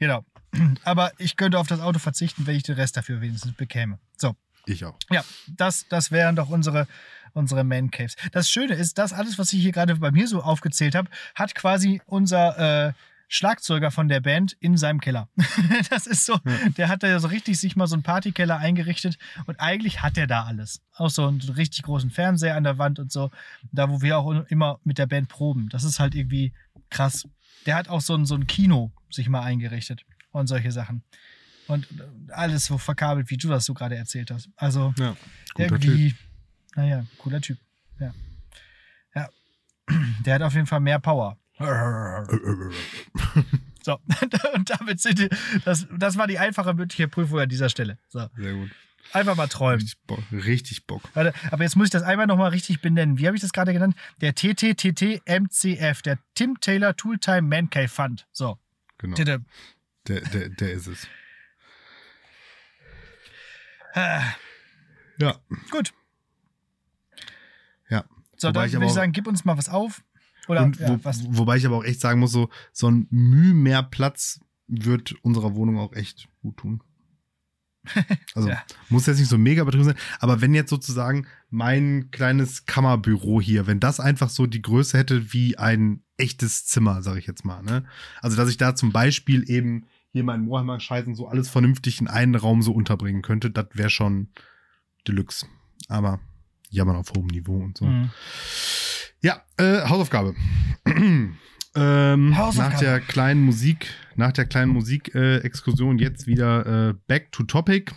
Genau. *clears throat* Aber ich könnte auf das Auto verzichten, wenn ich den Rest dafür wenigstens bekäme. So. Ich auch. Ja, das, das wären doch unsere, unsere Man Caves. Das Schöne ist, das alles, was ich hier gerade bei mir so aufgezählt habe, hat quasi unser äh, Schlagzeuger von der Band in seinem Keller. *laughs* das ist so, der hat da ja so richtig sich mal so einen Partykeller eingerichtet und eigentlich hat er da alles. Auch so einen richtig großen Fernseher an der Wand und so. Da, wo wir auch immer mit der Band proben. Das ist halt irgendwie krass. Der hat auch so ein, so ein Kino sich mal eingerichtet und solche Sachen. Und alles so verkabelt, wie du das so gerade erzählt hast. Also Ja. Guter irgendwie, naja, cooler Typ. Ja. Ja. *clears throat* Der hat auf jeden Fall mehr Power. *laughs* So, *laughs* und damit sind die, das, das war die einfache mündliche Prüfung an dieser Stelle. So, Sehr gut. einfach mal träumen. Richtig Bock. Richtig Bock. Warte, aber jetzt muss ich das einmal nochmal richtig benennen. Wie habe ich das gerade genannt? Der TTTT-MCF, der Tim Taylor Tooltime Man Cave Fund. So, Genau. Der, der, der ist es. Äh, Ja. gut. Ja. So, dann ich würde ich sagen, gib uns mal was auf. Oder Und ja, wo, was? wobei ich aber auch echt sagen muss, so, so ein Mühe mehr Platz wird unserer Wohnung auch echt gut tun. *laughs* Also Ja. muss jetzt nicht so mega übertrieben sein, aber wenn jetzt sozusagen mein kleines Kammerbüro hier, wenn das einfach so die Größe hätte wie ein echtes Zimmer, sage ich jetzt mal, ne? Also dass ich da zum Beispiel eben hier meinen Warhammer Scheißen so alles vernünftig in einen Raum so unterbringen könnte, das wäre schon Deluxe. Aber jammern auf hohem Niveau und so. Mhm. Ja, äh, Hausaufgabe. *clears throat* ähm, Hausaufgabe. Nach der kleinen Musik, nach der kleinen Musikexkursion jetzt wieder äh, back to topic.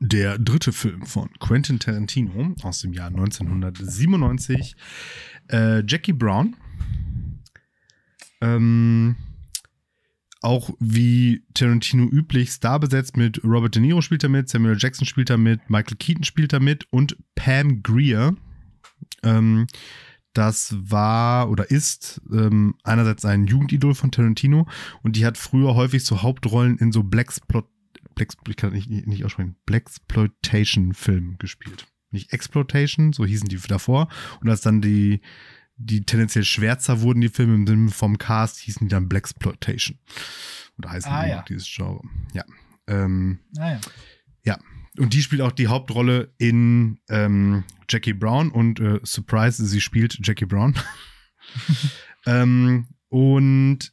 Der dritte Film von Quentin Tarantino aus dem Jahr 1997. Äh, Jackie Brown. Ähm, auch wie Tarantino üblich Star besetzt mit Robert De Niro spielt er mit, Samuel Jackson spielt er mit, Michael Keaton spielt er mit und Pam Grier. Ähm, das war oder ist ähm, einerseits ein Jugendidol von Tarantino und die hat früher häufig so Hauptrollen in so kann nicht, nicht Blaxploitation-Filmen gespielt. Nicht Exploitation, so hießen die davor. Und als dann die, die tendenziell schwärzer wurden, die Filme im Sinne vom Cast, hießen die dann Blaxploitation. Oder heißen Ah, die ja. dieses Genre. Ja. Ähm, Naja. und die spielt auch die Hauptrolle in ähm, Jackie Brown und äh, Surprise, sie spielt Jackie Brown. *laughs* ähm, und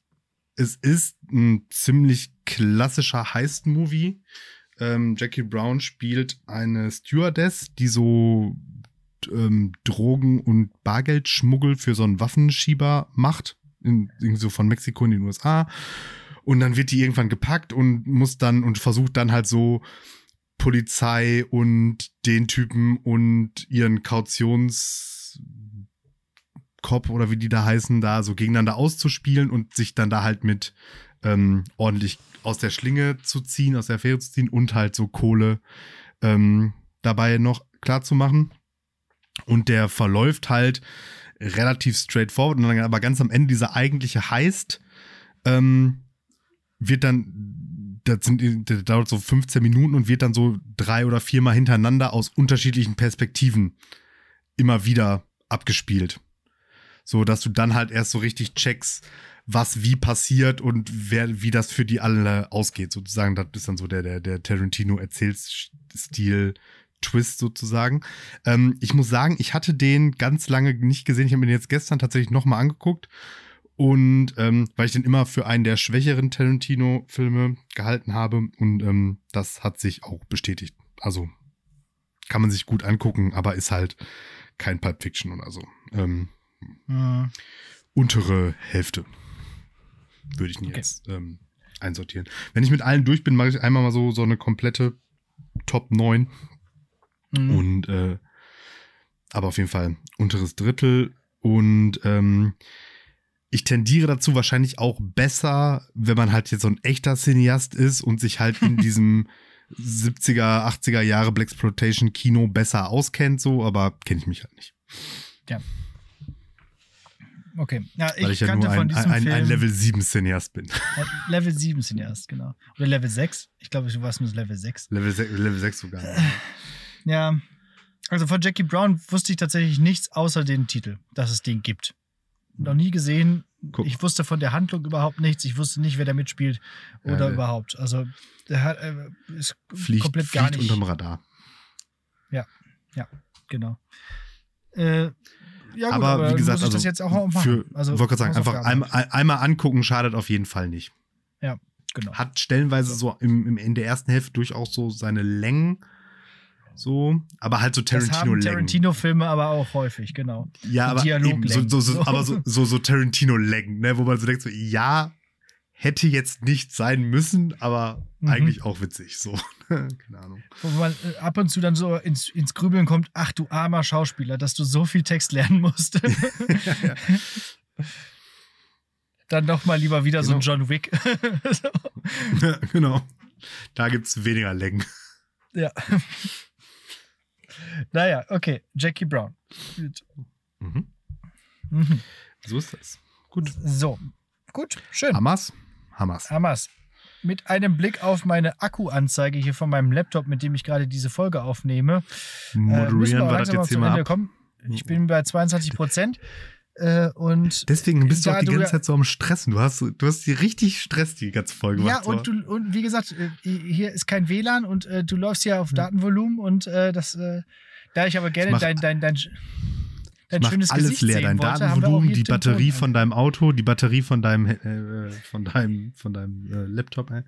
es ist ein ziemlich klassischer Heist-Movie. Ähm, Jackie Brown spielt eine Stewardess, die so ähm, Drogen- und Bargeldschmuggel für so einen Waffenschieber macht. In, irgendwie so von Mexiko in den USA. Und dann wird die irgendwann gepackt und muss dann und versucht dann halt so Polizei und den Typen und ihren Kautionskopf oder wie die da heißen, da so gegeneinander auszuspielen und sich dann da halt mit ähm, ordentlich aus der Schlinge zu ziehen, aus der Affäre zu ziehen und halt so Kohle ähm, dabei noch klar zu machen. Und der verläuft halt relativ straightforward und dann aber ganz am Ende dieser eigentliche Heist ähm, wird dann, das, sind, das dauert so 15 Minuten und wird dann so drei oder viermal hintereinander aus unterschiedlichen Perspektiven immer wieder abgespielt. So, dass du dann halt erst so richtig checkst, was wie passiert und wer, wie das für die alle ausgeht, sozusagen. Das ist dann so der, der, der Tarantino-Erzählstil. Twist sozusagen. Ähm, ich muss sagen, ich hatte den ganz lange nicht gesehen. Ich habe mir den jetzt gestern tatsächlich nochmal angeguckt. Und ähm, weil ich den immer für einen der schwächeren Tarantino-Filme gehalten habe. Und ähm, das hat sich auch bestätigt. Also kann man sich gut angucken, aber ist halt kein Pulp Fiction oder so. Ähm, Mhm. untere Hälfte würde ich ihn Okay. jetzt ähm, einsortieren. Wenn ich mit allen durch bin, mache ich einmal mal so, so eine komplette Top 9 Mhm. und äh, aber auf jeden Fall unteres Drittel und ähm, ich tendiere dazu wahrscheinlich auch besser, wenn man halt jetzt so ein echter Cineast ist und sich halt in *laughs* diesem 70er, 80er Jahre Blaxploitation Kino besser auskennt, so, aber kenne ich mich halt nicht. Okay. Ja, ich, Weil ich ja kannte nur von ein, diesem ein, Film ein Level 7 Cineast bin. Level 7 sind erst, genau. Oder Level 6. Ich glaube, du warst nur Level 6. Level 6, Level 6 sogar. *laughs* Ja. Also von Jackie Brown wusste ich tatsächlich nichts außer den Titel, dass es den gibt. Noch nie gesehen. Guck. Ich wusste von der Handlung überhaupt nichts. Ich wusste nicht, wer da mitspielt Ja, oder der- überhaupt. Also der hat, äh, ist Fliegt, komplett gar fliegt nicht. unterm Radar. Genau. Äh, ja, gut, aber, wie gesagt, muss ich also, das jetzt auch machen. für, also, wollte gerade sagen, einfach einmal, einmal angucken schadet auf jeden Fall nicht. Genau. Hat stellenweise so im, im, in der ersten Hälfte durchaus so seine Längen, so, aber halt so Tarantino-Längen. Tarantino-Filme aber auch häufig, genau. ja, aber eben, so, so, so, aber so, so, so Tarantino-Längen, ne, wo man so denkt, so, ja, hätte jetzt nicht sein müssen, aber Mhm. eigentlich auch witzig, so. *laughs* Keine Ahnung. Wo man äh, ab und zu dann so ins, ins Grübeln kommt, ach du armer Schauspieler, dass du so viel Text lernen musst. *laughs* dann doch mal lieber wieder so ein Genau. John Wick. *laughs* so. genau. Da gibt's weniger Längen. Ja. Naja, okay. Jackie Brown. Mhm. Mhm. So ist das. Gut. So. Gut, schön. Hamas? Hamas. Hamas. Mit einem Blick auf meine Akkuanzeige hier von meinem Laptop, mit dem ich gerade diese Folge aufnehme, äh, wir Moderieren auch wir das langsam mal jetzt hier mal ab. kommen. Ich bin bei 22 Prozent. Äh, und Deswegen bist du Ja, auch die ganze Zeit so am Stressen. Du hast, du hast die richtig Stress die ganze Folge ja, gemacht. und, du, und wie gesagt, äh, hier ist kein WLAN und äh, du läufst hier auf Datenvolumen und äh, das, äh, da ich aber gerne mach- dein, dein, dein, dein Mach schönes alles Gesicht leer, dein wollte, Datenvolumen, die Batterie von deinem Auto, die Batterie von deinem, äh, von deinem, von deinem äh, Laptop. Äh.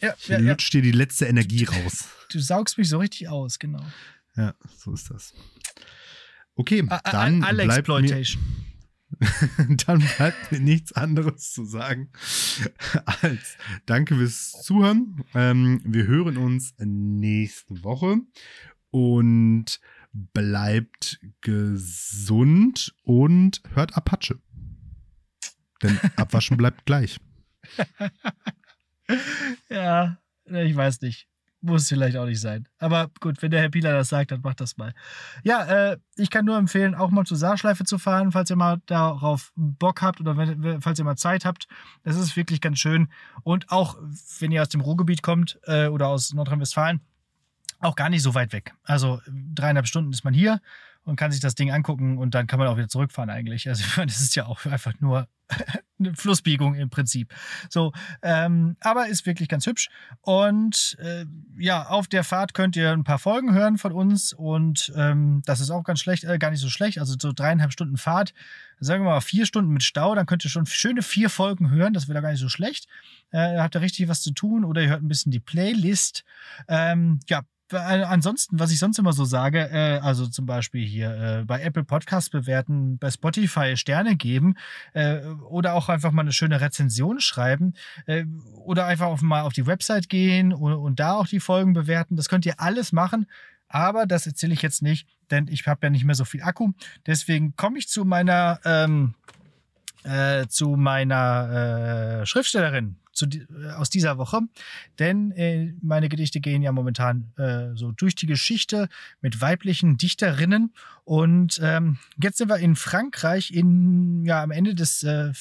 Ja, ja, ja, lutscht dir die letzte Energie raus. du saugst mich so richtig aus, genau. Ja, so ist das. Okay, A- a- dann Alle bleibt, mir, Exploitation. *laughs* dann bleibt mir nichts anderes zu sagen als danke fürs Zuhören. Ähm, wir hören uns nächste Woche und bleibt gesund und hört Apache. Denn Abwaschen bleibt gleich. *laughs* Ja, ich weiß nicht. Muss vielleicht auch nicht sein. Aber gut, wenn der Herr Pieler das sagt, dann macht das mal. Ja, äh, ich kann nur empfehlen, auch mal zur Saarschleife zu fahren, falls ihr mal darauf Bock habt oder wenn- falls ihr mal Zeit habt. Das ist wirklich ganz schön. Und auch, wenn ihr aus dem Ruhrgebiet kommt äh, oder aus Nordrhein-Westfalen, auch gar nicht so weit weg. Also dreieinhalb Stunden ist man hier und kann sich das Ding angucken und dann kann man auch wieder zurückfahren eigentlich. Also ich *laughs* meine, das ist ja auch einfach nur *laughs* eine Flussbiegung im Prinzip. So, ähm, aber ist wirklich ganz hübsch. Und äh, ja, auf der Fahrt könnt ihr ein paar Folgen hören von uns und ähm, das ist auch ganz schlecht, äh, gar nicht so schlecht. Also so dreieinhalb Stunden Fahrt, sagen wir mal vier Stunden mit Stau, dann könnt ihr schon schöne vier Folgen hören. Das wäre gar nicht so schlecht. Äh, habt ihr richtig was zu tun oder ihr hört ein bisschen die Playlist. Ähm, ja, ansonsten, was ich sonst immer so sage, äh, also zum Beispiel hier äh, bei Apple Podcasts bewerten, bei Spotify Sterne geben äh, oder auch einfach mal eine schöne Rezension schreiben äh, oder einfach auf, mal auf die Website gehen und, und da auch die Folgen bewerten. Das könnt ihr alles machen. Aber das erzähle ich jetzt nicht, denn ich habe ja nicht mehr so viel Akku. Deswegen komme ich zu meiner, ähm, äh, zu meiner äh, Schriftstellerin zu, äh, aus dieser Woche. Denn äh, meine Gedichte gehen ja momentan äh, so durch die Geschichte mit weiblichen Dichterinnen. Und ähm, jetzt sind wir in Frankreich in, ja, am Ende des äh,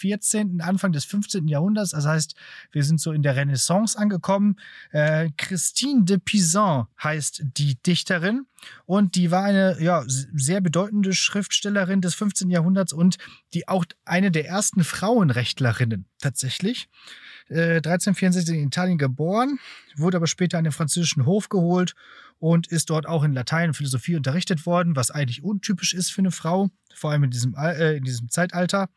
14., Anfang des 15. Jahrhunderts. Das heißt, wir sind so in der Renaissance angekommen. Äh, Christine de Pizan heißt die Dichterin und die war eine ja, sehr bedeutende Schriftstellerin des 15. Jahrhunderts und die auch eine der ersten Frauenrechtlerinnen tatsächlich. 1364 äh, in Italien geboren, wurde aber später an den französischen Hof geholt und ist dort auch in Latein und Philosophie unterrichtet worden, was eigentlich untypisch ist für eine Frau, vor allem in diesem, äh, in diesem Zeitalter.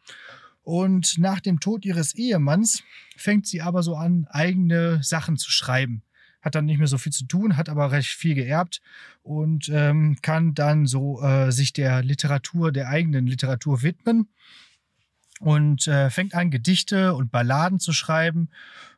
Und nach dem Tod ihres Ehemanns fängt sie aber so an, eigene Sachen zu schreiben. Hat dann nicht mehr so viel zu tun, hat aber recht viel geerbt und ähm, kann dann so äh, sich der Literatur, der eigenen Literatur widmen und äh, fängt an, Gedichte und Balladen zu schreiben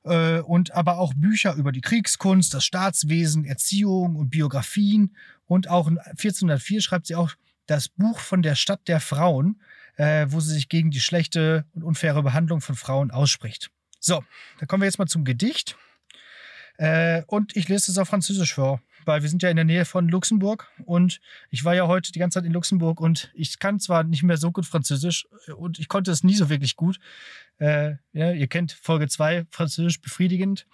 äh, und aber auch Bücher über die Kriegskunst, das Staatswesen, Erziehung und Biografien. Und auch 1404 schreibt sie auch das Buch von der Stadt der Frauen, äh, wo sie sich gegen die schlechte und unfaire Behandlung von Frauen ausspricht. So, da kommen wir jetzt mal zum Gedicht. Äh, und ich lese es auf Französisch vor weil wir sind ja in der Nähe von Luxemburg und ich war ja heute die ganze Zeit in Luxemburg und ich kann zwar nicht mehr so gut Französisch und ich konnte es nie so wirklich gut. Äh, ja, ihr kennt Folge 2, Französisch befriedigend.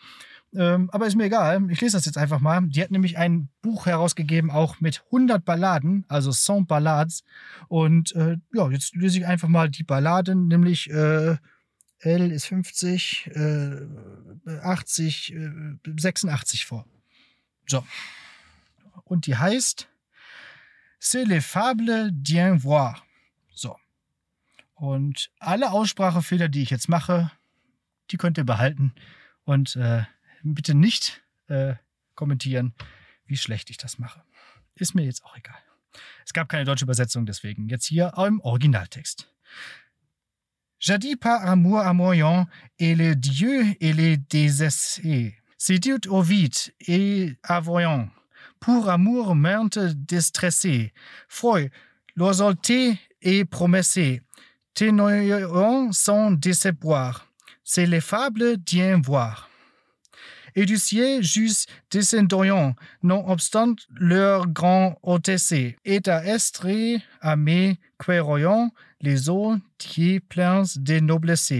Ähm, aber ist mir egal, ich lese das jetzt einfach mal. Die hat nämlich ein Buch herausgegeben, auch mit 100 Balladen, also 100 Ballades. Und äh, ja, jetzt lese ich einfach mal die Balladen, nämlich äh, L ist 50, äh, 80, 86 vor. So. Und die heißt C'est les fables d'un voir. So. Und alle Aussprachefehler, die ich jetzt mache, die könnt ihr behalten. Und äh, bitte nicht äh, kommentieren, wie schlecht ich das mache. Ist mir jetzt auch egal. Es gab keine deutsche Übersetzung, deswegen jetzt hier im Originaltext. Jadis par amour à moyen, et les dieux et les désessés. Dit au vite et avoyant, pour amour maintes distressé, foi, l'oiseauté et promessé, ténoyant sans désespoir, c'est les fables d'ien voir. Et du ciel juste descendant, non obstant leur grand OTC, et à estrer à mes les eaux qui pleins de noblesse.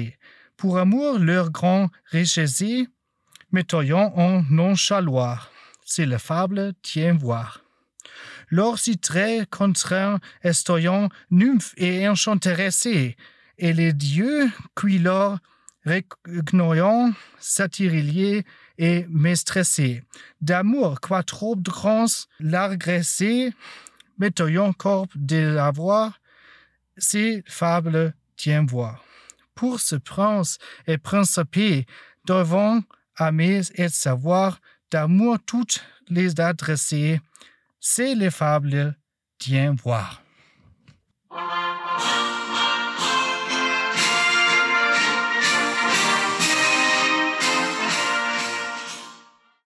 Pour amour leur grand richesse, mettoyant en nonchaloir. C'est la fable tient voir. Lors si très contraint, estoyant nymphes et enchantéressés, et les dieux qui leur et mestressés, d'amour quoi trop grands l'argressé, mettoyant corps de l'avoir, ces fables tient voir. Pour ce prince et principé devant aimer et savoir, d'amour toutes les adresser, c'est les fables d'ien voir.